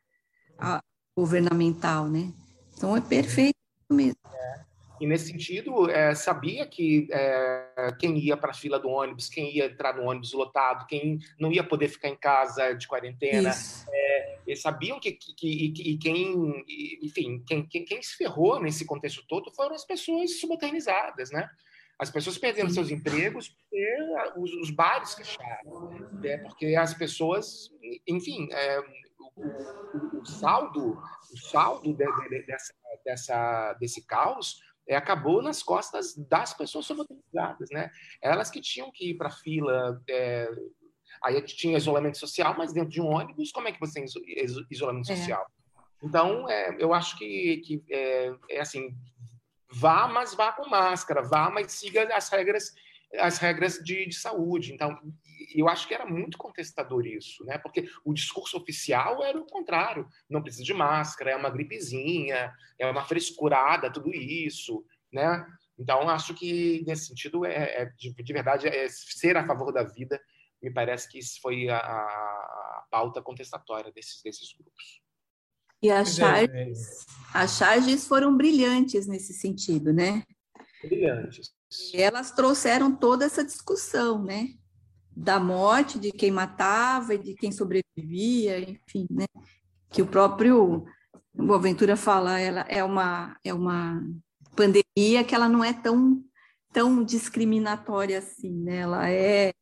a governamental, né? Então é perfeito mesmo. É. E nesse sentido, é, sabia que é, quem ia para a fila do ônibus, quem ia entrar no ônibus lotado, quem não ia poder ficar em casa de quarentena, é, eles sabiam que, que, que, que quem, enfim, quem, quem, quem, se ferrou nesse contexto todo foram as pessoas subalternizadas, né? As pessoas perdendo seus empregos porque os, os bares fecharam, né? porque as pessoas, enfim, é, o, o, o, saldo, o saldo de, de, dessa, dessa, desse caos acabou nas costas das pessoas sobreutilizadas, né? Elas que tinham que ir para a fila, é, aí tinha isolamento social, mas dentro de um ônibus, como é que você tem isolamento é. social? Então, é, eu acho que, que é, é, assim, vá, mas vá com máscara, vá, mas siga as regras as regras de, de saúde. Então, eu acho que era muito contestador isso, né? Porque o discurso oficial era o contrário. Não precisa de máscara, é uma gripezinha, é uma frescurada, tudo isso, né? Então, acho que, nesse sentido, é, é de, de, verdade, é ser a favor da vida, me parece que isso foi a, a pauta contestatória desses, desses grupos. E as é, charges, as charges foram brilhantes nesse sentido, né? Brilhantes. E elas trouxeram toda essa discussão, né? Da morte de quem matava e de quem sobrevivia, enfim, né? Que o próprio Boaventura fala, ela é uma, é uma pandemia que ela não é tão, tão discriminatória assim, né? Ela é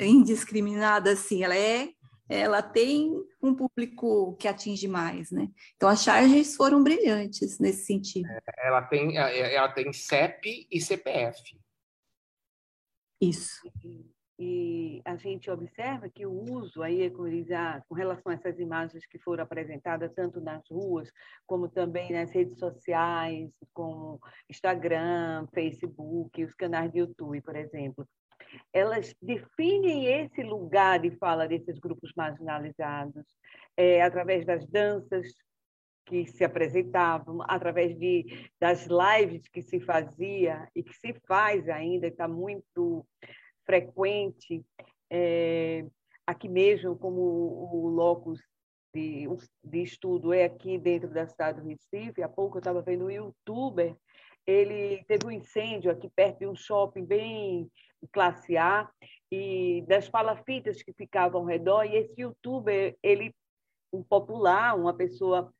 indiscriminada assim, ela é ela tem um público que atinge mais, né? Então as charges foram brilhantes nesse sentido. É, ela tem, é, é, ela tem CEP e CPF. Isso. E, a gente observa que o uso aí, com relação a essas imagens que foram apresentadas tanto nas ruas como também nas redes sociais, como Instagram, Facebook, os canais de YouTube, por exemplo, elas definem esse lugar de fala desses grupos marginalizados é, através das danças que se apresentavam, através de, das lives que se fazia e que se faz ainda, está muito frequente, é, aqui mesmo, como o locus de, de estudo é aqui dentro da cidade do Recife, há pouco eu estava vendo um youtuber, ele teve um incêndio aqui perto de um shopping bem classe A, e das palafitas que ficavam ao redor, e esse youtuber, ele, um popular, uma pessoa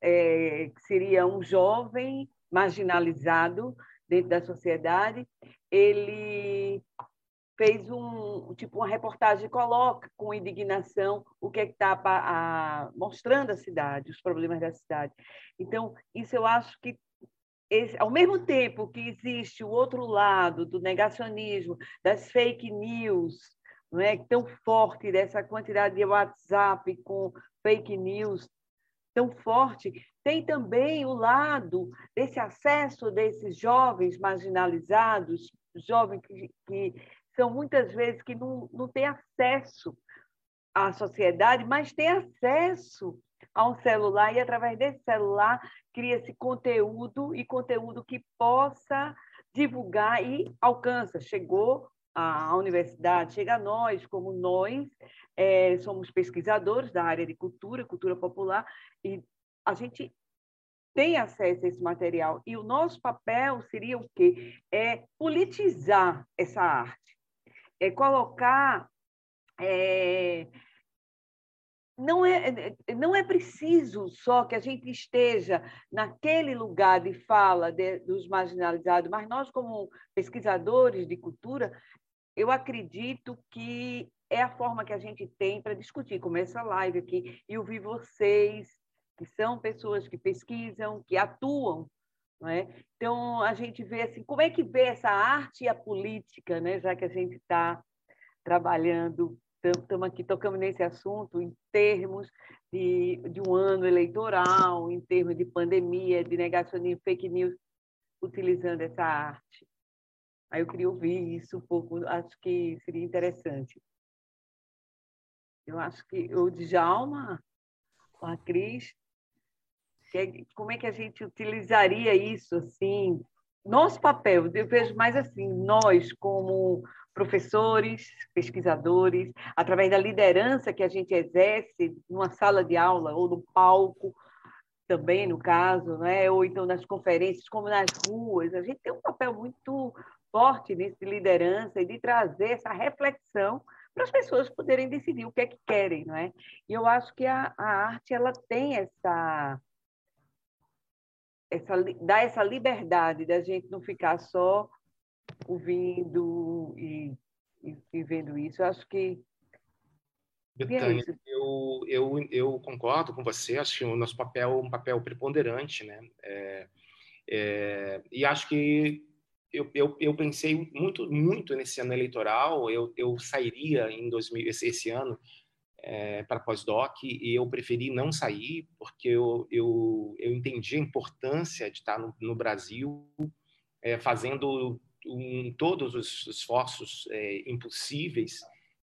é, que seria um jovem marginalizado dentro da sociedade, ele fez um tipo uma reportagem coloca com indignação o que é está mostrando a cidade, os problemas da cidade. Então isso eu acho que esse, ao mesmo tempo que existe o outro lado do negacionismo, das fake news, não é tão forte dessa quantidade de WhatsApp com fake news tão forte, tem também o lado desse acesso desses jovens marginalizados, jovens que, que são muitas vezes que não, não têm acesso à sociedade, mas têm acesso a um celular e através desse celular cria-se conteúdo e conteúdo que possa divulgar e alcança. Chegou à universidade, chega a nós, como nós é, somos pesquisadores da área de cultura, cultura popular, e a gente tem acesso a esse material. E o nosso papel seria o quê? É politizar essa arte, é colocar é, não é, não é preciso só que a gente esteja naquele lugar de fala de, dos marginalizados, mas nós, como pesquisadores de cultura, eu acredito que é a forma que a gente tem para discutir, como essa live aqui, e ouvir vocês, que são pessoas que pesquisam, que atuam. Não é? Então, a gente vê assim, como é que vê essa arte e a política, né? já que a gente está trabalhando estamos aqui tocando nesse assunto em termos de, de um ano eleitoral, em termos de pandemia, de negacionismo, fake news, utilizando essa arte. Aí eu queria ouvir isso um pouco, acho que seria interessante. Eu acho que o Djalma, a Cris, que, como é que a gente utilizaria isso assim? Nosso papel, eu vejo mais assim, nós como professores, pesquisadores, através da liderança que a gente exerce numa sala de aula ou no palco, também no caso, né? ou então nas conferências, como nas ruas. A gente tem um papel muito forte nisso de liderança e de trazer essa reflexão para as pessoas poderem decidir o que é que querem, não é? E eu acho que a, a arte ela tem essa essa dá essa liberdade da gente não ficar só ouvindo e, e, e vendo isso. Eu acho que é Betânia, é eu, eu, eu concordo com você, acho que o nosso papel é um papel preponderante, né? É, é, e acho que eu, eu, eu, pensei muito muito nesse ano eleitoral, eu, eu sairia em 2000, esse, esse ano é, para pós-doc e eu preferi não sair porque eu, eu, eu entendi a importância de estar no, no Brasil é, fazendo um, todos os esforços é, impossíveis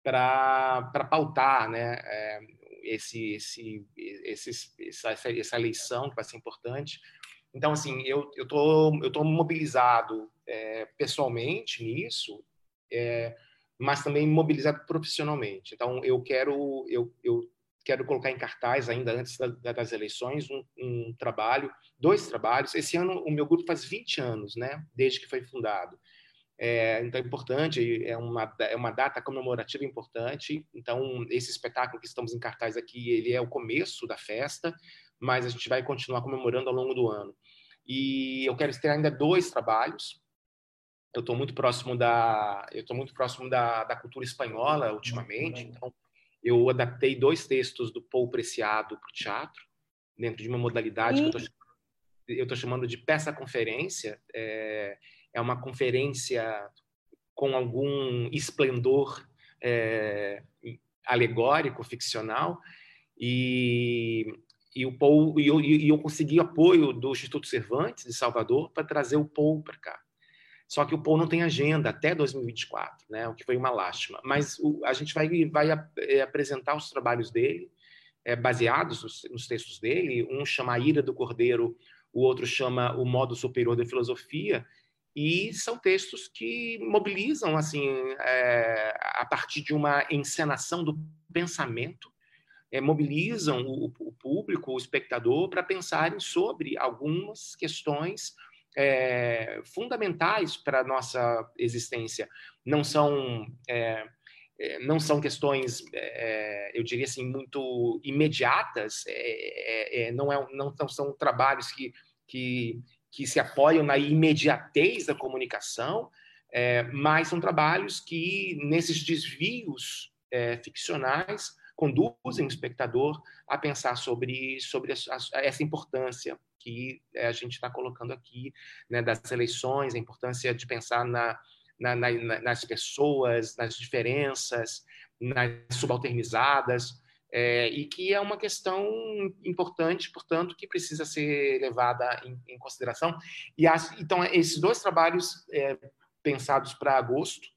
para pautar né, esse, esse, esse, essa, essa eleição que vai ser importante. Então, assim, eu tô, eu tô mobilizado pessoalmente nisso, mas também mobilizado profissionalmente. Então, eu quero eu, eu quero colocar em cartaz ainda antes da, das eleições um, um, trabalho, dois trabalhos. Esse ano o meu grupo faz 20 anos, né, desde que foi fundado. É, então é importante, é uma, é uma data comemorativa importante. Então esse espetáculo que estamos em cartaz aqui, ele é o começo da festa, mas a gente vai continuar comemorando ao longo do ano. E eu quero ter ainda dois trabalhos. Eu estou muito próximo da, eu estou muito próximo da, da cultura espanhola ultimamente. Então eu adaptei dois textos do Paul Preciado para o teatro dentro de uma modalidade e... que eu estou chamando de peça conferência. É, é uma conferência com algum esplendor é, alegórico, ficcional, e, e o Paul, e eu, e eu consegui apoio do Instituto Cervantes de Salvador para trazer o Paul para cá. Só que o Paul não tem agenda até 2024, né? o que foi uma lástima. Mas o, a gente vai, vai é, apresentar os trabalhos dele, é, baseados nos, nos, textos dele. Um chama A Ira do Cordeiro, o outro chama O Modo Superior da Filosofia, e são textos que mobilizam assim é, a partir de uma encenação do pensamento é, mobilizam o, o, público o espectador para pensarem sobre algumas questões é, fundamentais para a nossa existência. Não são é, é não são questões é, eu diria assim muito imediatas é, não é não são trabalhos que que que se apoiam na imediatez da comunicação, é, mas são trabalhos que, nesses desvios é, ficcionais, conduzem o espectador a pensar sobre, sobre a, a, essa importância que é, a gente está colocando aqui, né, das eleições, a importância de pensar na, na, na, nas pessoas, nas diferenças, nas subalternizadas, é, e que é uma questão importante, portanto, que precisa ser levada em, em consideração. E as, então, esses dois trabalhos é, pensados para agosto,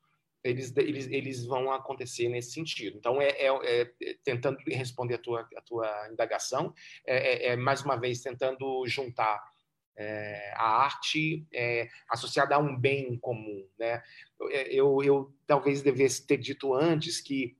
eles, eles, eles vão acontecer nesse sentido. Então, é, é, é tentando responder a tua, a tua indagação, é, é, é mais uma vez tentando juntar a arte associada a um bem comum. Né? Eu, eu talvez devesse ter dito antes que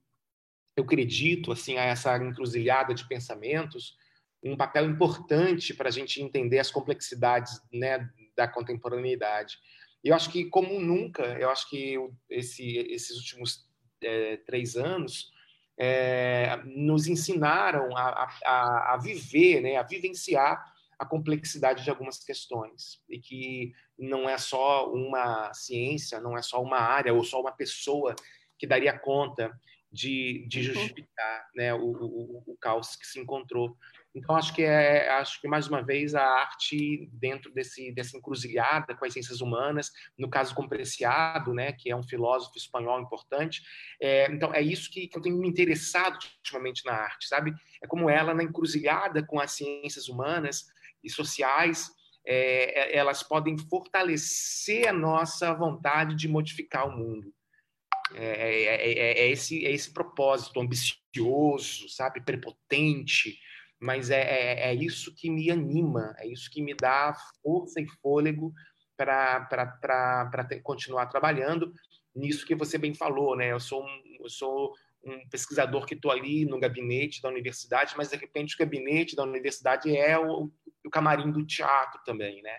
eu acredito assim a essa encruzilhada de pensamentos um papel importante para a gente entender as complexidades né, da contemporaneidade. E eu acho que como nunca, eu acho que esse, esses últimos é, três anos é, nos ensinaram a, a, a viver, né, a vivenciar a complexidade de algumas questões e que não é só uma ciência, não é só uma área ou só uma pessoa que daria conta de, de uhum. justificar né, o, o, o, caos que se encontrou. Então, acho que, é, acho que, mais uma vez, a arte, dentro desse, dessa encruzilhada com as ciências humanas, no caso com Preciado, né, que é um filósofo espanhol importante, é, então, é isso que, que eu tenho me interessado ultimamente na arte, sabe? É como ela, na encruzilhada com as ciências humanas e sociais, é, é elas podem fortalecer a nossa vontade de modificar o mundo. É, é, é, é, esse, é esse propósito ambicioso, sabe, prepotente, mas é, é, é, isso que me anima, é isso que me dá força e fôlego para continuar trabalhando. nisso que você bem falou, né? Eu sou um, eu sou um pesquisador que estou ali no gabinete da universidade, mas de repente o gabinete da universidade é o, o camarim do teatro também, né?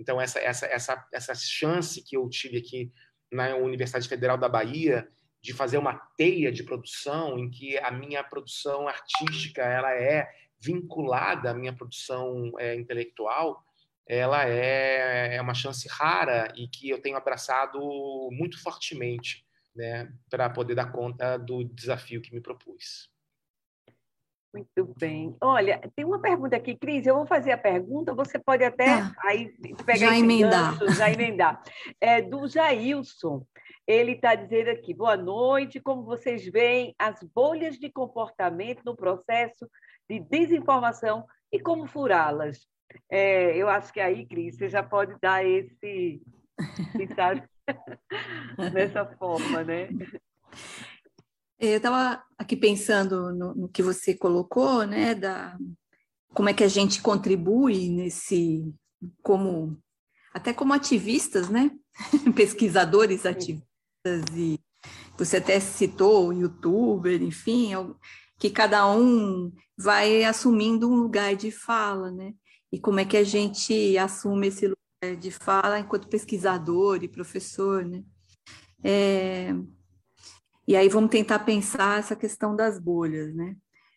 Então essa essa essa essa chance que eu tive aqui na Universidade Federal da Bahia de fazer uma teia de produção em que a minha produção artística ela é vinculada à minha produção é, intelectual, ela é, é uma chance rara e que eu tenho abraçado muito fortemente né, para poder dar conta do desafio que me propus. Muito bem. Olha, tem uma pergunta aqui, Cris. Eu vou fazer a pergunta, você pode até ah, aí pegar já emendar. Gancho, já emendar. É do Jailson. Ele está dizendo aqui: boa noite. Como vocês veem as bolhas de comportamento no processo de desinformação e como furá-las? É, eu acho que aí, Cris, você já pode dar esse dessa forma, né? Eu estava aqui pensando no, no, que você colocou, né, da como é que a gente contribui nesse, como até como ativistas, né, pesquisadores ativistas e você até citou youtuber, enfim, que cada um vai assumindo um lugar de fala, né? E como é que a gente assume esse lugar de fala enquanto pesquisador e professor, né? É, e aí vamos tentar pensar essa questão das bolhas, né?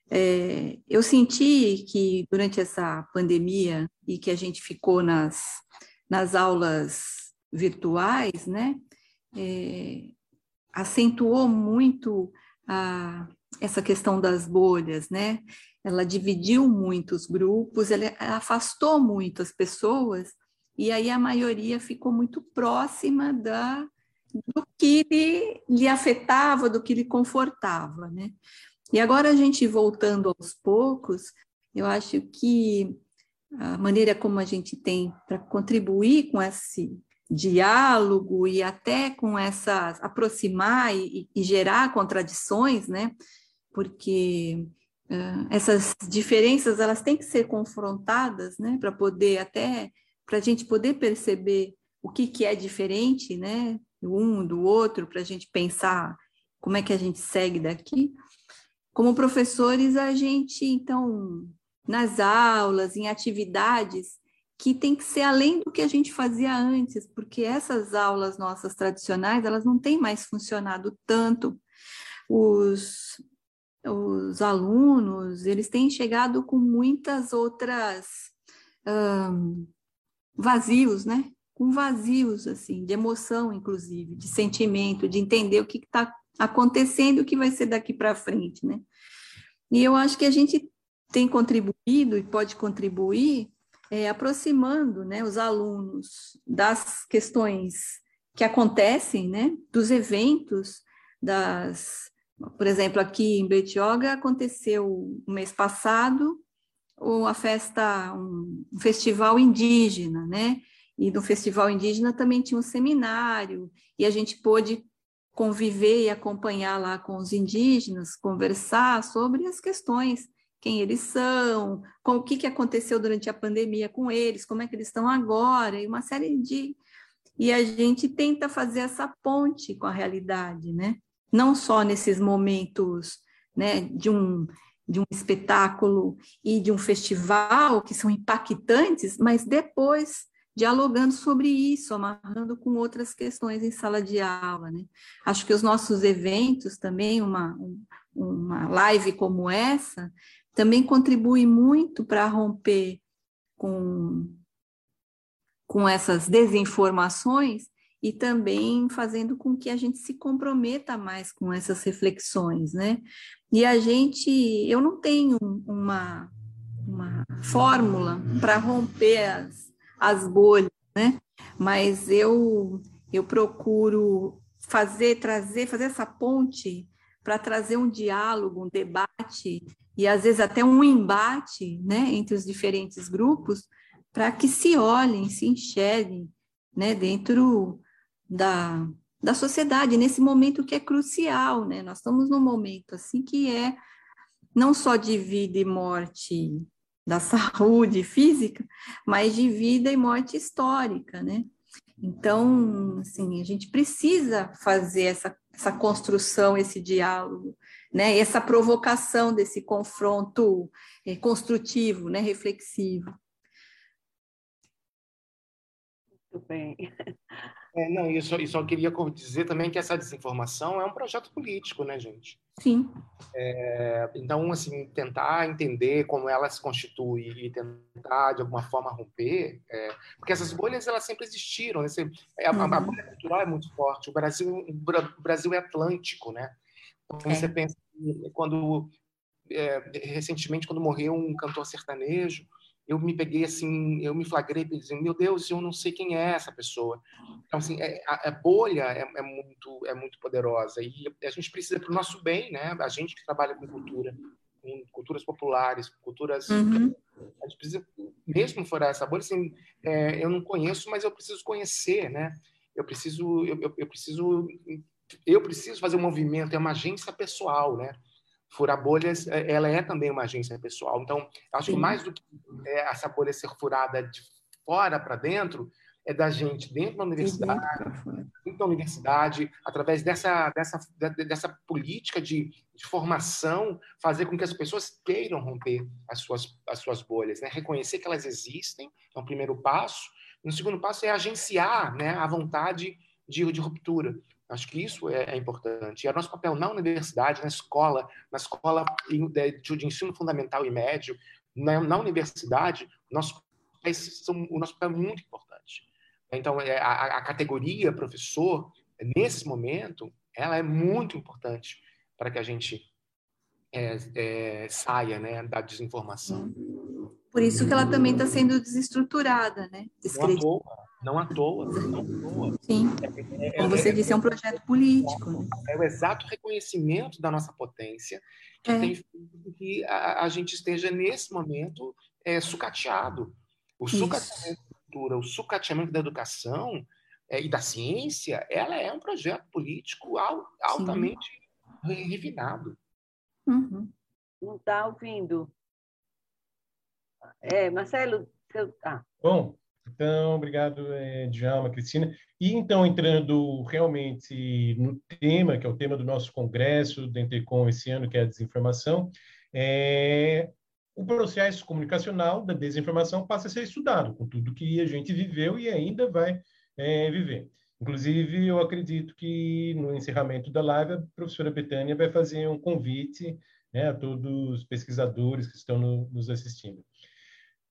É, eu senti que durante essa pandemia e que a gente ficou nas, nas aulas virtuais, né? É, acentuou muito a, essa questão das bolhas, né? Ela dividiu muito os grupos, ela afastou muito as pessoas, e aí a maioria ficou muito próxima da, do que lhe, lhe afetava, do que lhe confortava, né? E agora a gente voltando aos poucos, eu acho que a maneira como a gente tem para contribuir com esse diálogo e até com essas aproximar e, e gerar contradições, né? Porque uh, essas diferenças elas têm que ser confrontadas, né? Para poder até para a gente poder perceber o que, que é diferente, né? um, do outro, para a gente pensar como é que a gente segue daqui. Como professores, a gente, então, nas aulas, em atividades, que tem que ser além do que a gente fazia antes, porque essas aulas nossas tradicionais, elas não têm mais funcionado tanto. Os, os alunos, eles têm chegado com muitas outras um, vazios, né? com vazios, assim, de emoção, inclusive, de sentimento, de entender o que está acontecendo e o que vai ser daqui para frente, né? E eu acho que a gente tem contribuído e pode contribuir é, aproximando né, os alunos das questões que acontecem, né, dos eventos, das, por exemplo, aqui em Betioga aconteceu no mês passado uma festa, um, um festival indígena, né, e no Festival Indígena também tinha um seminário, e a gente pôde conviver e acompanhar lá com os indígenas, conversar sobre as questões, quem eles são, com o que, que aconteceu durante a pandemia com eles, como é que eles estão agora, e uma série de. E a gente tenta fazer essa ponte com a realidade, né? Não só nesses momentos né, de um de um espetáculo e de um festival que são impactantes, mas depois dialogando sobre isso, amarrando com outras questões em sala de aula. Né? Acho que os nossos eventos também, uma, uma live como essa, também contribui muito para romper com, com essas desinformações e também fazendo com que a gente se comprometa mais com essas reflexões, né? E a gente, eu não tenho uma, uma fórmula para romper as, as bolhas, né? Mas eu eu procuro fazer trazer fazer essa ponte para trazer um diálogo, um debate e às vezes até um embate, né, entre os diferentes grupos, para que se olhem, se enxerguem, né, dentro da, da sociedade nesse momento que é crucial, né? Nós estamos num momento assim que é não só de vida e morte da saúde física, mas de vida e morte histórica, né? Então, assim, a gente precisa fazer essa, essa construção, esse diálogo, né? essa provocação desse confronto é, construtivo, né? reflexivo. Muito bem. É, não, e só, só queria dizer também que essa desinformação é um projeto político, né, gente? Sim. É, então, assim, tentar entender como ela se constitui e tentar, de alguma forma, romper, é, porque essas bolhas, elas sempre existiram, né? É, a, uhum. a, bolha cultural é muito forte, o Brasil, o Brasil é atlântico, né? Então, você pensa, quando, é, recentemente, quando morreu um cantor sertanejo, eu me peguei assim, eu me flagrei dizendo, meu Deus, eu não sei quem é essa pessoa. Então, assim, é, a, a, bolha é, é, muito, é muito poderosa e a gente precisa para o nosso bem, né? A gente que trabalha com cultura, com culturas populares, culturas, uhum. a gente precisa, mesmo furar essa bolha, assim, é, eu não conheço, mas eu preciso conhecer, né? Eu preciso, eu, eu, eu preciso, eu preciso fazer um movimento, é uma agência pessoal, né? Furar bolhas, é, ela é também uma agência pessoal. Então, acho que mais do que é, essa bolha ser furada de fora para dentro, é da gente dentro da universidade, dentro da universidade, através dessa, dessa, dessa política de, de, formação, fazer com que as pessoas queiram romper as suas, as suas bolhas, né? reconhecer que elas existem, é o primeiro passo. E o segundo passo é agenciar né, a vontade de, de ruptura. Acho que isso é, é, importante. E é nosso papel na universidade, na escola, na escola de, ensino fundamental e médio, na, na universidade, nosso, são, o nosso papel é muito importante. Então, é, a, a categoria professor, nesse momento, ela é muito importante para que a gente é, é, saia né, da desinformação. Por isso que ela também está sendo desestruturada, né? Não à toa, não à toa. Sim. É, é, Como você é, disse, é um projeto político. Né? É o exato reconhecimento da nossa potência que é. tem feito que a, a, gente esteja, nesse momento, é, sucateado. O sucateamento da cultura, o sucateamento da educação é, e da ciência, ela é um projeto político altamente Sim. refinado. Uhum. Não está ouvindo. É, Marcelo, seu... ah. Bom, então, obrigado, é, Djalma, Cristina. E então, entrando realmente no tema, que é o tema do nosso congresso da Intercom esse ano, que é a desinformação, é, o processo comunicacional da desinformação passa a ser estudado, com tudo que a gente viveu e ainda vai é, viver. Inclusive, eu acredito que no encerramento da live, a professora Betânia vai fazer um convite né, a todos os pesquisadores que estão no, nos assistindo.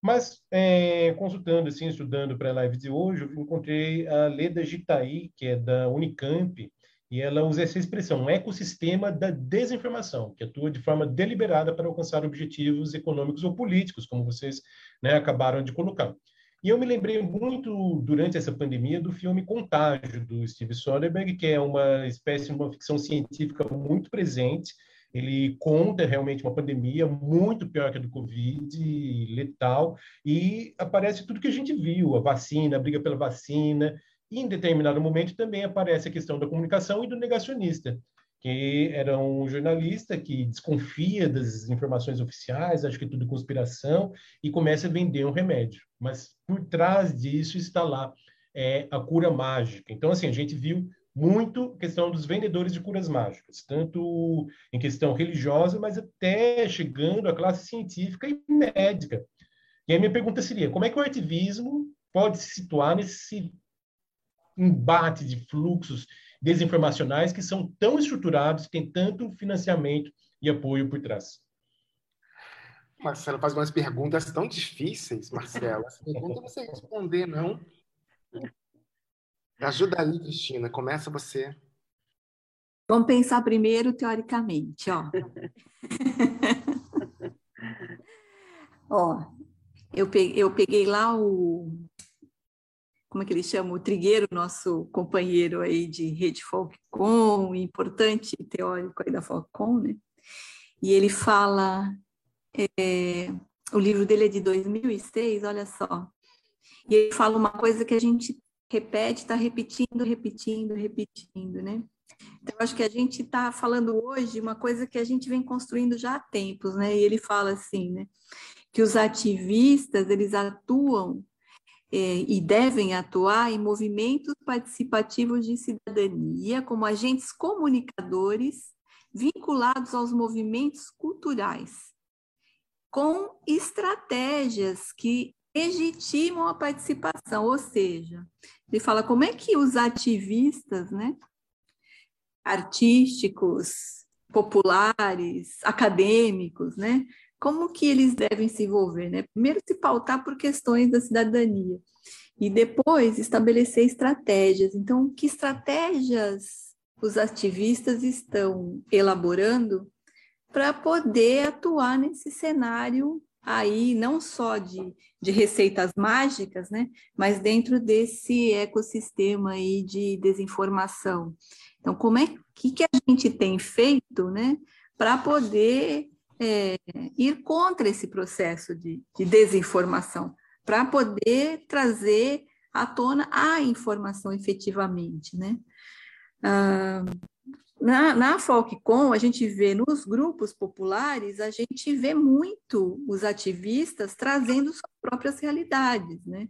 Mas, é, consultando, assim, estudando para a live de hoje, eu encontrei a Leda Gitaí, que é da Unicamp, e ela usa essa expressão, um ecossistema da desinformação, que atua de forma deliberada para alcançar objetivos econômicos ou políticos, como vocês né, acabaram de colocar. E eu me lembrei muito, durante essa pandemia, do filme Contágio, do Steve Soderbergh, que é uma espécie de uma ficção científica muito presente, ele conta realmente uma pandemia muito pior que a do Covid, letal, e aparece tudo que a gente viu, a vacina, a briga pela vacina, e em determinado momento também aparece a questão da comunicação e do negacionista, que era um jornalista que desconfia das informações oficiais, acha que é tudo conspiração, e começa a vender um remédio. Mas por trás disso está lá é, a cura mágica. Então, assim, a gente viu muito questão dos vendedores de curas mágicas, tanto em questão religiosa, mas até chegando à classe científica e médica. E a minha pergunta seria: como é que o ativismo pode se situar nesse embate de fluxos desinformacionais que são tão estruturados, têm tanto financiamento e apoio por trás? Marcelo faz umas perguntas tão difíceis, Marcelo. Essa pergunta você responder, não? Ajuda aí, Cristina. Começa você. Vamos pensar primeiro teoricamente, ó. ó, eu peguei, eu peguei lá o como é que ele chama? O Trigueiro, nosso companheiro aí de rede Falcon, importante teórico aí da Falcon, né? E ele fala, é, o livro dele é de 2006, olha só. E ele fala uma coisa que a gente repete, está repetindo, repetindo, repetindo, né? Então, acho que a gente está falando hoje uma coisa que a gente vem construindo já há tempos, né? E ele fala assim, né? Que os ativistas, eles atuam é, e devem atuar em movimentos participativos de cidadania como agentes comunicadores vinculados aos movimentos culturais, com estratégias que legitimam a participação, ou seja, ele fala como é que os ativistas, né, artísticos, populares, acadêmicos, né, como que eles devem se envolver, né? Primeiro se pautar por questões da cidadania e depois estabelecer estratégias. Então, que estratégias os ativistas estão elaborando para poder atuar nesse cenário aí, não só de, de receitas mágicas, né? Mas dentro desse ecossistema aí de desinformação. Então, como é que, que a gente tem feito, né? Para poder é, ir contra esse processo de, de desinformação, para poder trazer à tona a informação efetivamente, né? Ah, na, na Falcon, a gente vê nos grupos populares, a gente vê muito os ativistas trazendo suas próprias realidades, né?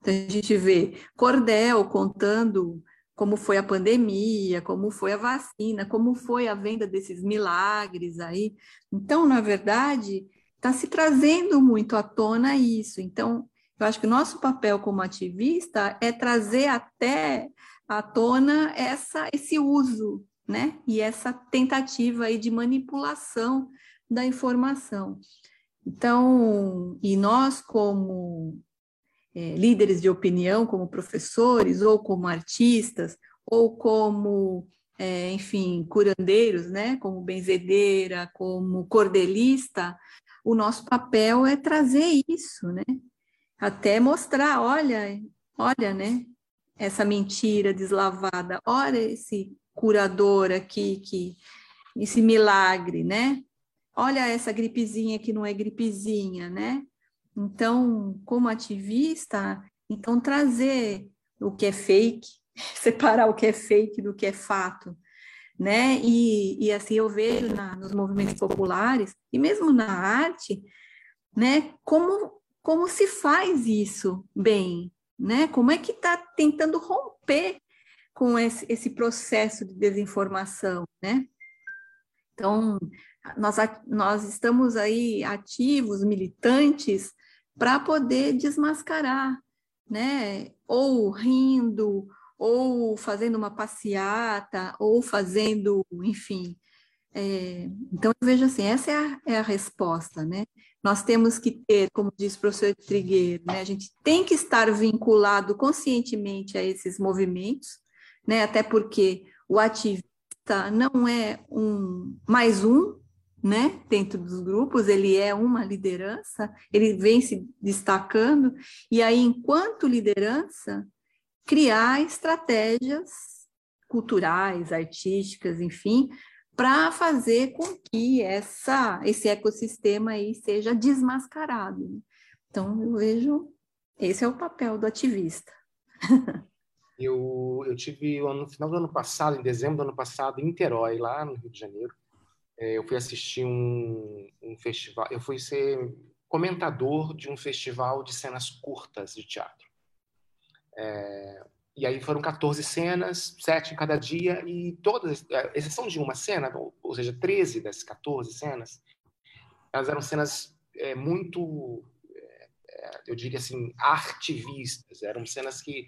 Então, a gente vê Cordel contando como foi a pandemia, como foi a vacina, como foi a venda desses milagres aí. Então, na verdade, está se trazendo muito à tona isso. Então, eu acho que o nosso papel como ativista é trazer até à tona essa, esse uso, né? E essa tentativa aí de manipulação da informação. Então, e nós como é, líderes de opinião, como professores, ou como artistas, ou como, é, enfim, curandeiros, né, como benzedeira, como cordelista, o nosso papel é trazer isso, né? Até mostrar, olha, olha, né? Essa mentira deslavada, olha esse curador aqui, que, esse milagre, né? Olha essa gripezinha que não é gripezinha, né? Então, como ativista, então trazer o que é fake, separar o que é fake do que é fato, né? E, e assim eu vejo na, nos movimentos populares e mesmo na arte, né? Como como se faz isso bem, né? Como é que está tentando romper com esse, esse processo de desinformação, né? Então, nós, nós estamos aí ativos, militantes, para poder desmascarar, né? Ou rindo, ou fazendo uma passeata, ou fazendo, enfim. É, então, eu vejo assim, essa é a, é a, resposta, né? Nós temos que ter, como diz o professor Trigueiro, né? A gente tem que estar vinculado conscientemente a esses movimentos, né? Até porque o ativista não é um mais um, né, dentro dos grupos, ele é uma liderança, ele vem se destacando, e aí, enquanto liderança, criar estratégias culturais, artísticas, enfim, para fazer com que essa, esse ecossistema aí seja desmascarado. Então, eu vejo, esse é o papel do ativista. eu, eu tive, no final do ano passado, em dezembro do ano passado, em Niterói, lá no Rio de Janeiro, é, eu fui assistir um, um festival, eu fui ser comentador de um festival de cenas curtas de teatro. É, e aí foram 14 cenas, sete em cada dia, e todas, é, exceção de uma cena, ou seja, 13 das 14 cenas, elas eram cenas é, muito, é, é, eu diria assim, artivistas, eram cenas que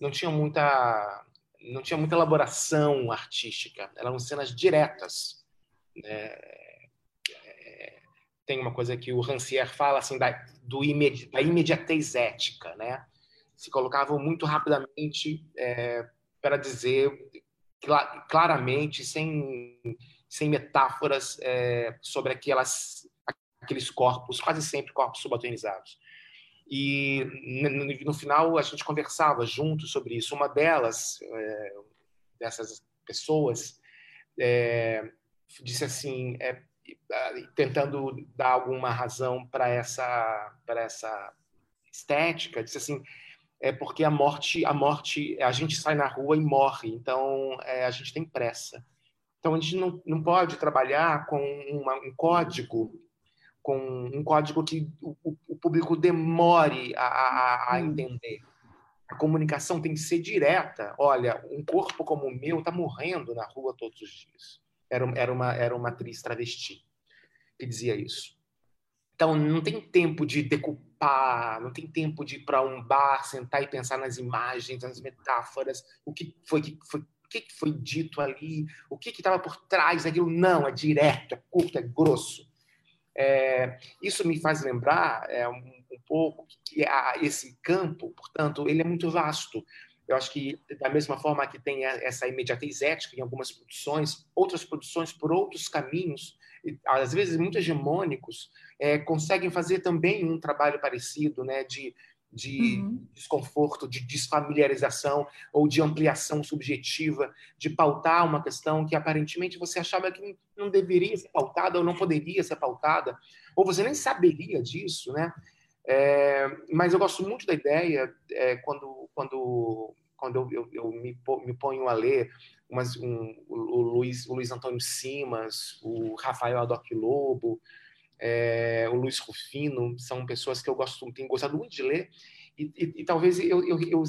não tinham muita, não tinha muita elaboração artística, eram cenas diretas, é, é, tem uma coisa que o Rancière fala assim da, do imedi, da imediatez ética, né? Se colocavam muito rapidamente é, para dizer cl claramente, sem, sem metáforas, é, sobre aquelas, aqueles corpos, quase sempre corpos subalternizados. E no, final a gente conversava juntos sobre isso. Uma delas, é, dessas pessoas, é, disse assim, é, tentando dar alguma razão para essa essa estética, disse assim, é porque a morte a morte a gente sai na rua e morre, então é, a gente tem pressa. Então a gente não, não pode trabalhar com uma, um código com um código que o, o público demore a, a, a, hum. entender. A comunicação tem que ser direta. Olha, um corpo como o meu está morrendo na rua todos os dias. Era, era, uma, era uma atriz travesti que dizia isso. Então, não tem tempo de decupar, não tem tempo de ir para um bar, sentar e pensar nas imagens, nas metáforas, o que foi que foi, o que foi dito ali, o que estava por trás daquilo. Não, é direto, é curto, é grosso. É, isso me faz lembrar é, um, um, pouco que esse campo, portanto, ele é muito vasto. Eu acho que, da mesma forma que tem essa imediatez ética em algumas produções, outras produções, por outros caminhos, às vezes muito hegemônicos, é, conseguem fazer também um trabalho parecido, né, de de uhum. desconforto, de desfamiliarização ou de ampliação subjetiva, de pautar uma questão que aparentemente você achava que não deveria ser pautada ou não poderia ser pautada, ou você nem saberia disso, né? É, mas eu gosto muito da ideia é, quando, quando, quando eu, eu, eu me, me, ponho a ler umas, um, o, Luiz, o Luiz Antônio Simas, o Rafael Adoc Lobo, é, o Luiz Rufino, são pessoas que eu gosto, tenho gostado muito de ler, e, e, e talvez eu, eu, eu,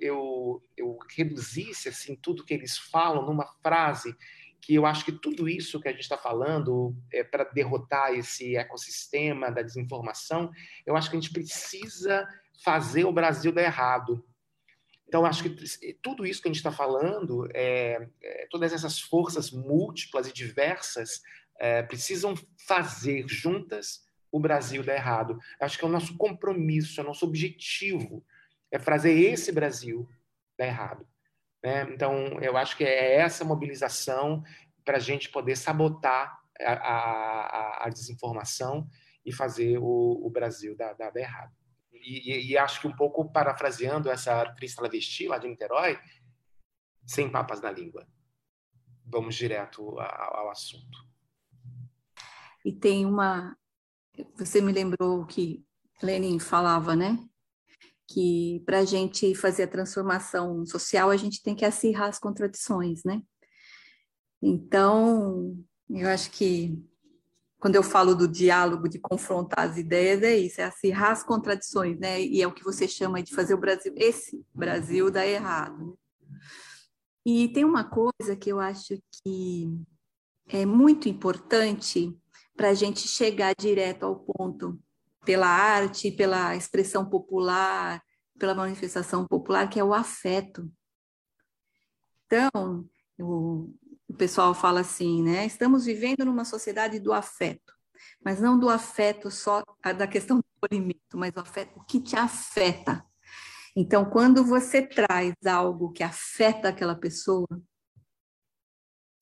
eu, eu, reduzisse assim, tudo que eles falam numa frase que eu acho que tudo isso que a gente está falando é para derrotar esse ecossistema da desinformação, eu acho que a gente precisa fazer o Brasil dar errado. Então, acho que tudo isso que a gente está falando, é, é, todas essas forças múltiplas e diversas, é, precisam fazer juntas o Brasil dar errado. Acho que é o nosso compromisso, é o nosso objetivo, é fazer esse Brasil dar errado. Né? Então, eu acho que é essa mobilização para a gente poder sabotar a, a, a, desinformação e fazer o, o Brasil dar, dar, errado. E, e, e, acho que um pouco parafraseando essa atriz travesti lá de Niterói, sem papas na língua. Vamos direto ao, ao assunto. E tem uma. Você me lembrou que Lenin falava, né? Que para a gente fazer a transformação social, a gente tem que acirrar as contradições, né? Então, eu acho que quando eu falo do diálogo, de confrontar as ideias, é isso, é acirrar as contradições, né? E é o que você chama de fazer o Brasil, esse Brasil dar errado. Né? E tem uma coisa que eu acho que é muito importante para a gente chegar direto ao ponto, pela arte, pela expressão popular, pela manifestação popular, que é o afeto. Então, o, o pessoal fala assim, né? Estamos vivendo numa sociedade do afeto, mas não do afeto só da questão do alimento, mas o afeto o que te afeta. Então, quando você traz algo que afeta aquela pessoa,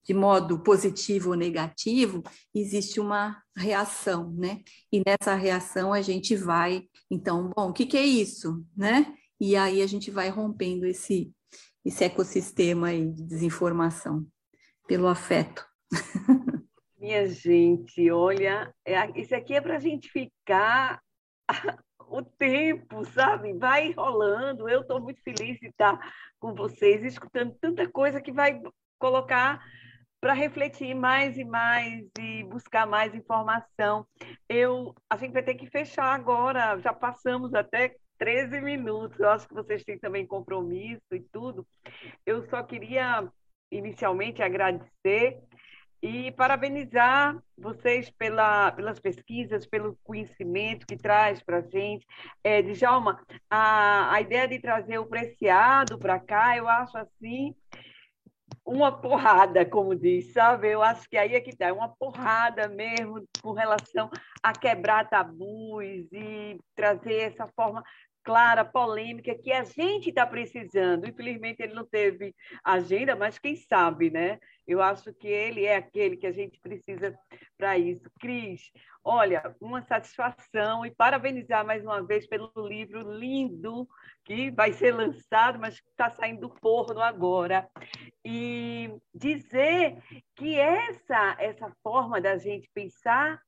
de modo positivo ou negativo, existe uma reação, né? E nessa reação a gente vai, então, bom, o que, que é isso, né? E aí a gente vai rompendo esse, esse ecossistema aí de desinformação pelo afeto. Minha gente, olha, é, isso aqui é para a gente ficar o tempo, sabe? Vai rolando. Eu estou muito feliz de estar com vocês, escutando tanta coisa que vai colocar para refletir mais e mais e buscar mais informação. Eu, a gente vai ter que fechar agora, já passamos até 13 minutos. Eu acho que vocês têm também compromisso e tudo. Eu só queria inicialmente agradecer e parabenizar vocês pela, pelas pesquisas, pelo conhecimento que traz para a gente. É, Djalma, a, a ideia de trazer o preciado para cá, eu acho assim uma porrada, como diz, sabe? Eu acho que aí é que está, uma porrada mesmo com relação a quebrar tabus e trazer essa forma clara, polêmica, que a gente está precisando. Infelizmente, ele não teve agenda, mas quem sabe, né? Eu acho que ele é aquele que a gente precisa para isso. Cris, olha, uma satisfação e parabenizar mais uma vez pelo livro lindo que vai ser lançado, mas está saindo do forno agora. E dizer que essa, essa forma da gente pensar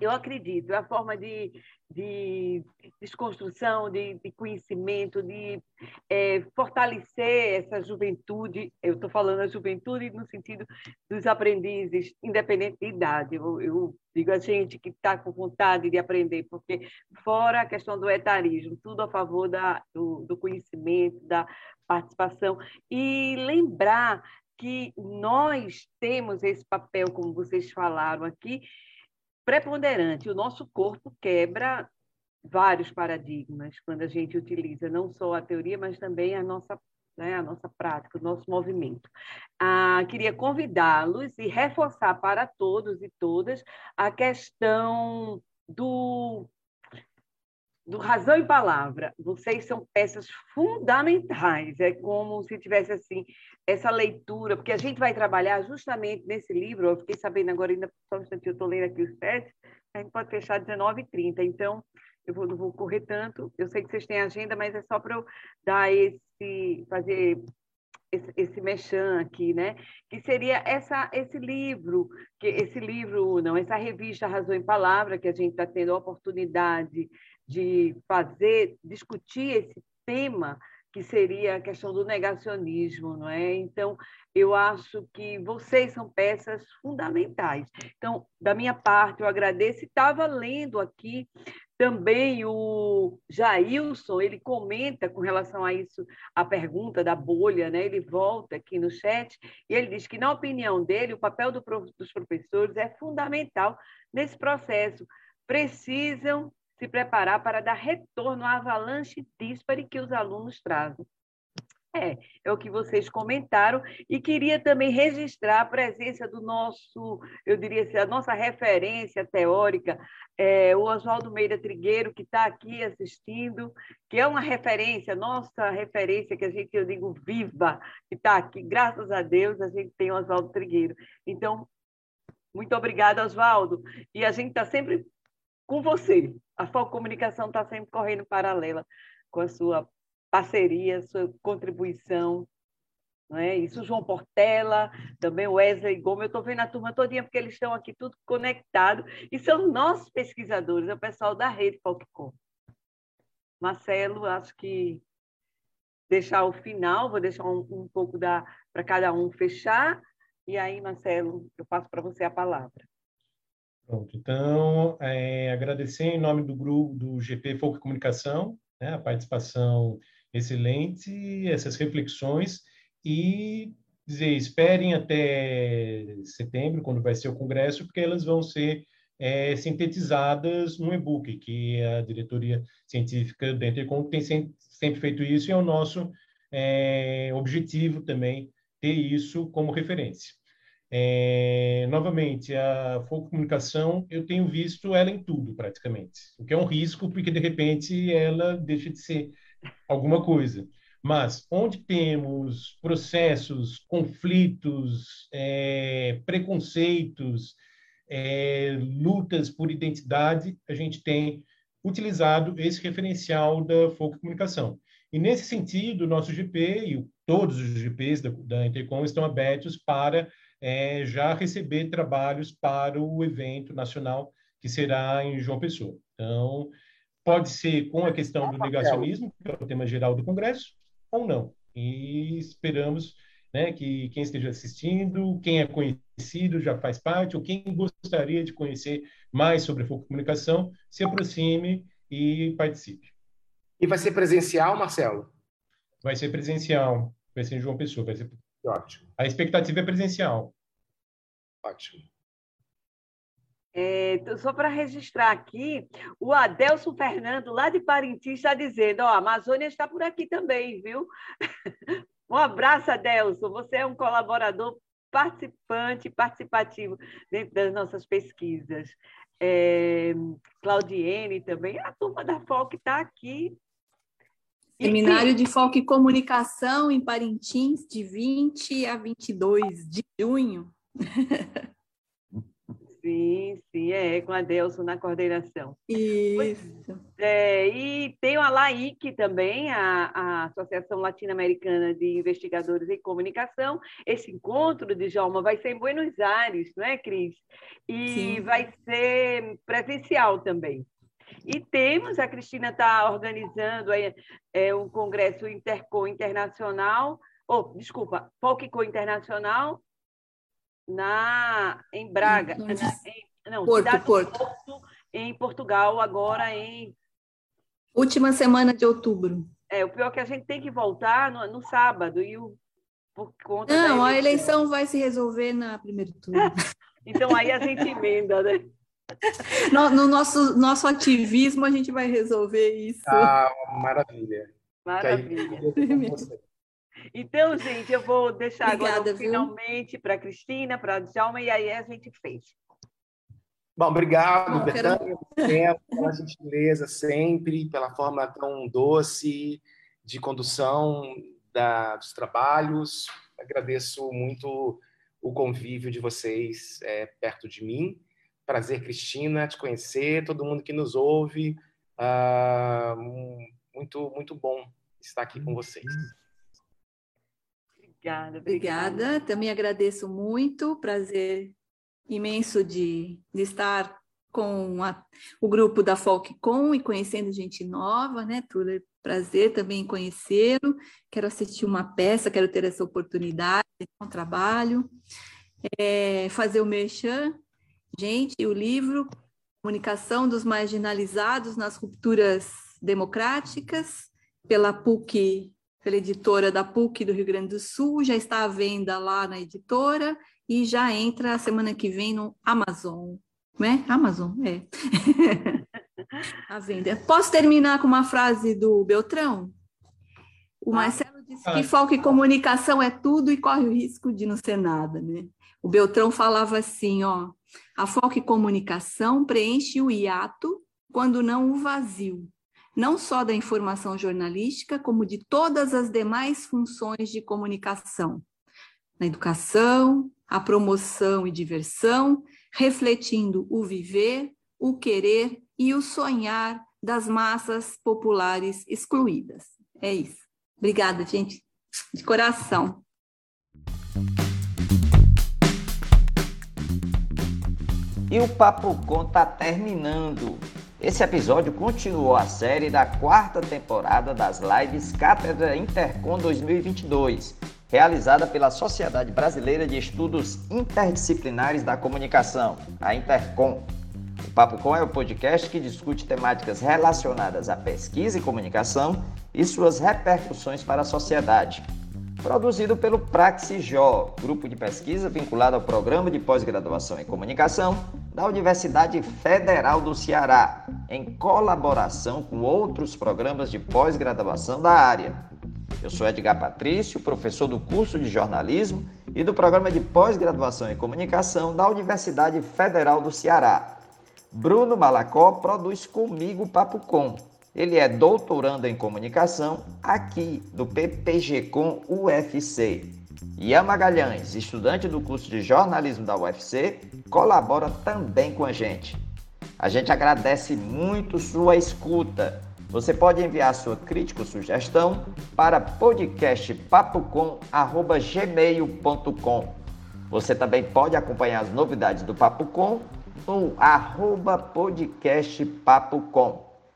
eu acredito, é a forma de, de desconstrução, de, de conhecimento, de é, fortalecer essa juventude. Eu estou falando a juventude no sentido dos aprendizes, independente de idade. Eu, eu digo a gente que está com vontade de aprender, porque fora a questão do etarismo, tudo a favor da, do, do conhecimento, da participação. E lembrar que nós temos esse papel, como vocês falaram aqui, preponderante. O nosso corpo quebra vários paradigmas quando a gente utiliza não só a teoria, mas também a nossa, né, a nossa prática, o nosso movimento. Ah, queria convidá-los e reforçar para todos e todas a questão do do Razão e Palavra. Vocês são peças fundamentais. É como se tivesse assim essa leitura, porque a gente vai trabalhar justamente nesse livro. Eu fiquei sabendo agora, ainda só um instante, eu estou lendo aqui os testes, a gente pode fechar 19h30. Então, eu vou, não vou correr tanto. Eu sei que vocês têm agenda, mas é só para eu dar esse, fazer esse, esse mechan aqui, né? Que seria essa, esse livro, que esse livro, não, essa revista Razão em Palavra, que a gente está tendo a oportunidade de fazer, discutir esse tema que seria a questão do negacionismo, não é? Então, eu acho que vocês são peças fundamentais. Então, da minha parte, eu agradeço. Estava lendo aqui também o Jailson, ele comenta com relação a isso, a pergunta da bolha, né? ele volta aqui no chat, e ele diz que, na opinião dele, o papel do, dos professores é fundamental nesse processo. Precisam se preparar para dar retorno à avalanche dispare que os alunos trazem. É, é o que vocês comentaram e queria também registrar a presença do nosso, eu diria assim, a nossa referência teórica, é, o Oswaldo Meira Trigueiro, que está aqui assistindo, que é uma referência, nossa referência, que a gente, eu digo, viva, que está aqui, graças a Deus, a gente tem o Oswaldo Trigueiro. Então, muito obrigada, Oswaldo. E a gente está sempre com você. A Foco Comunicação está sempre correndo paralela com a sua parceria, sua contribuição. Não é? Isso, João Portela, também Wesley Gomes, eu estou vendo a turma todinha, porque eles estão aqui tudo conectado, e são nossos pesquisadores, é o pessoal da rede Folkcom. Marcelo, acho que deixar o final, vou deixar um, um pouco para cada um fechar, e aí, Marcelo, eu passo para você a palavra. Pronto, então, é, agradecer em nome do grupo do GP Folk Comunicação, né, a participação excelente, essas reflexões, e dizer, esperem até setembro, quando vai ser o congresso, porque elas vão ser é, sintetizadas num e-book, que a diretoria científica da Intercom tem sempre feito isso, e é o nosso é, objetivo também ter isso como referência. É, novamente, a Foco Comunicação, eu tenho visto ela em tudo, praticamente. O que é um risco, porque, de repente, ela deixa de ser alguma coisa. Mas, onde temos processos, conflitos, é, preconceitos, é, lutas por identidade, a gente tem utilizado esse referencial da Foco Comunicação. E, nesse sentido, o nosso GP e todos os GPs da, da Intercom estão abertos para é, já receber trabalhos para o evento nacional que será em João Pessoa. Então, pode ser com a questão do negacionismo, que é o tema geral do Congresso, ou não. E esperamos né, que quem esteja assistindo, quem é conhecido, já faz parte, ou quem gostaria de conhecer mais sobre a comunicação, se aproxime e participe. E vai ser presencial, Marcelo? Vai ser presencial, vai ser em João Pessoa, vai ser Ótimo. A expectativa é presencial. Ótimo. É, então, só para registrar aqui, o Adelso Fernando, lá de Parintins, está dizendo: ó, a Amazônia está por aqui também, viu? um abraço, Adelso. Você é um colaborador participante, participativo dentro das nossas pesquisas. É, Claudiene também, a turma da FOC está aqui Seminário de Foco e Comunicação em Parintins, de 20 a 22 de junho. Sim, sim, é, com a Delson na coordenação. Isso. É, e tem a LAIC também, a, a Associação Latino-Americana de Investigadores em Comunicação. Esse encontro de Jalma vai ser em Buenos Aires, não é, Cris? E Sim. vai ser presencial também. E temos, a Cristina está organizando é, é, um congresso Intercom Internacional, ou, oh, desculpa, Folkco Internacional, na, em Braga, na, em, não, Porto, Porto. Porto, em Portugal, agora em Última semana de outubro. É, o pior é que a gente tem que voltar no, no sábado, e o, por conta Não, eleição. a eleição vai se resolver na primeira turno. então aí a gente emenda, né? No, no, nosso, nosso ativismo, a gente vai resolver isso. Ah, maravilha. Maravilha. Então, gente, eu vou deixar Obrigada, agora finalmente para a Cristina, para a Djalma, e aí a gente fez. Bom, obrigado, Betânia, quero... pela gentileza sempre, pela forma tão doce de condução da, dos trabalhos. Agradeço muito o convívio de vocês é, perto de mim. Prazer, Cristina, te conhecer, todo mundo que nos ouve. Ah, muito, muito bom estar aqui com vocês. Obrigada, obrigada. Obrigada. Também agradeço muito. Prazer imenso de, de estar com a, o grupo da Folkcom e conhecendo gente nova, né, Tuller? Prazer também conhecê-lo. Quero assistir uma peça, quero ter essa oportunidade, um trabalho. É, fazer o merchan. Gente, o livro Comunicação dos Marginalizados nas Rupturas Democráticas, pela PUC, pela editora da PUC do Rio Grande do Sul, já está à venda lá na editora e já entra a semana que vem no Amazon, né? Amazon, é. a venda. Posso terminar com uma frase do Beltrão? O ah. Marcelo disse que foco e comunicação é tudo e corre o risco de não ser nada, né? O Beltrão falava assim, ó, a foco e comunicação preenche o hiato quando não o vazio, não só da informação jornalística, como de todas as demais funções de comunicação, na educação, a promoção e diversão, refletindo o viver, o querer e o sonhar das massas populares excluídas. É isso. Obrigada, gente, de coração. E o Papo Com está terminando. Esse episódio continuou a série da quarta temporada das lives Cátedra Intercom 2022 realizada pela Sociedade Brasileira de Estudos Interdisciplinares da Comunicação, a Intercom. O Papo Com é o podcast que discute temáticas relacionadas à pesquisa e comunicação e suas repercussões para a sociedade. Produzido pelo Praxijó, grupo de pesquisa vinculado ao Programa de Pós-Graduação em Comunicação da Universidade Federal do Ceará, em colaboração com outros programas de pós-graduação da área. Eu sou Edgar Patrício, professor do curso de jornalismo e do programa de pós-graduação em comunicação da Universidade Federal do Ceará. Bruno Malacó produz comigo o Papo Com. Ele é doutorando em comunicação aqui do PPG-Com UFC. Ian Magalhães, estudante do curso de jornalismo da UFC, colabora também com a gente. A gente agradece muito sua escuta você pode enviar sua crítica ou sugestão para podcastpapocom.gmail.com. Você também pode acompanhar as novidades do Papo Com no arroba podcastpapocom.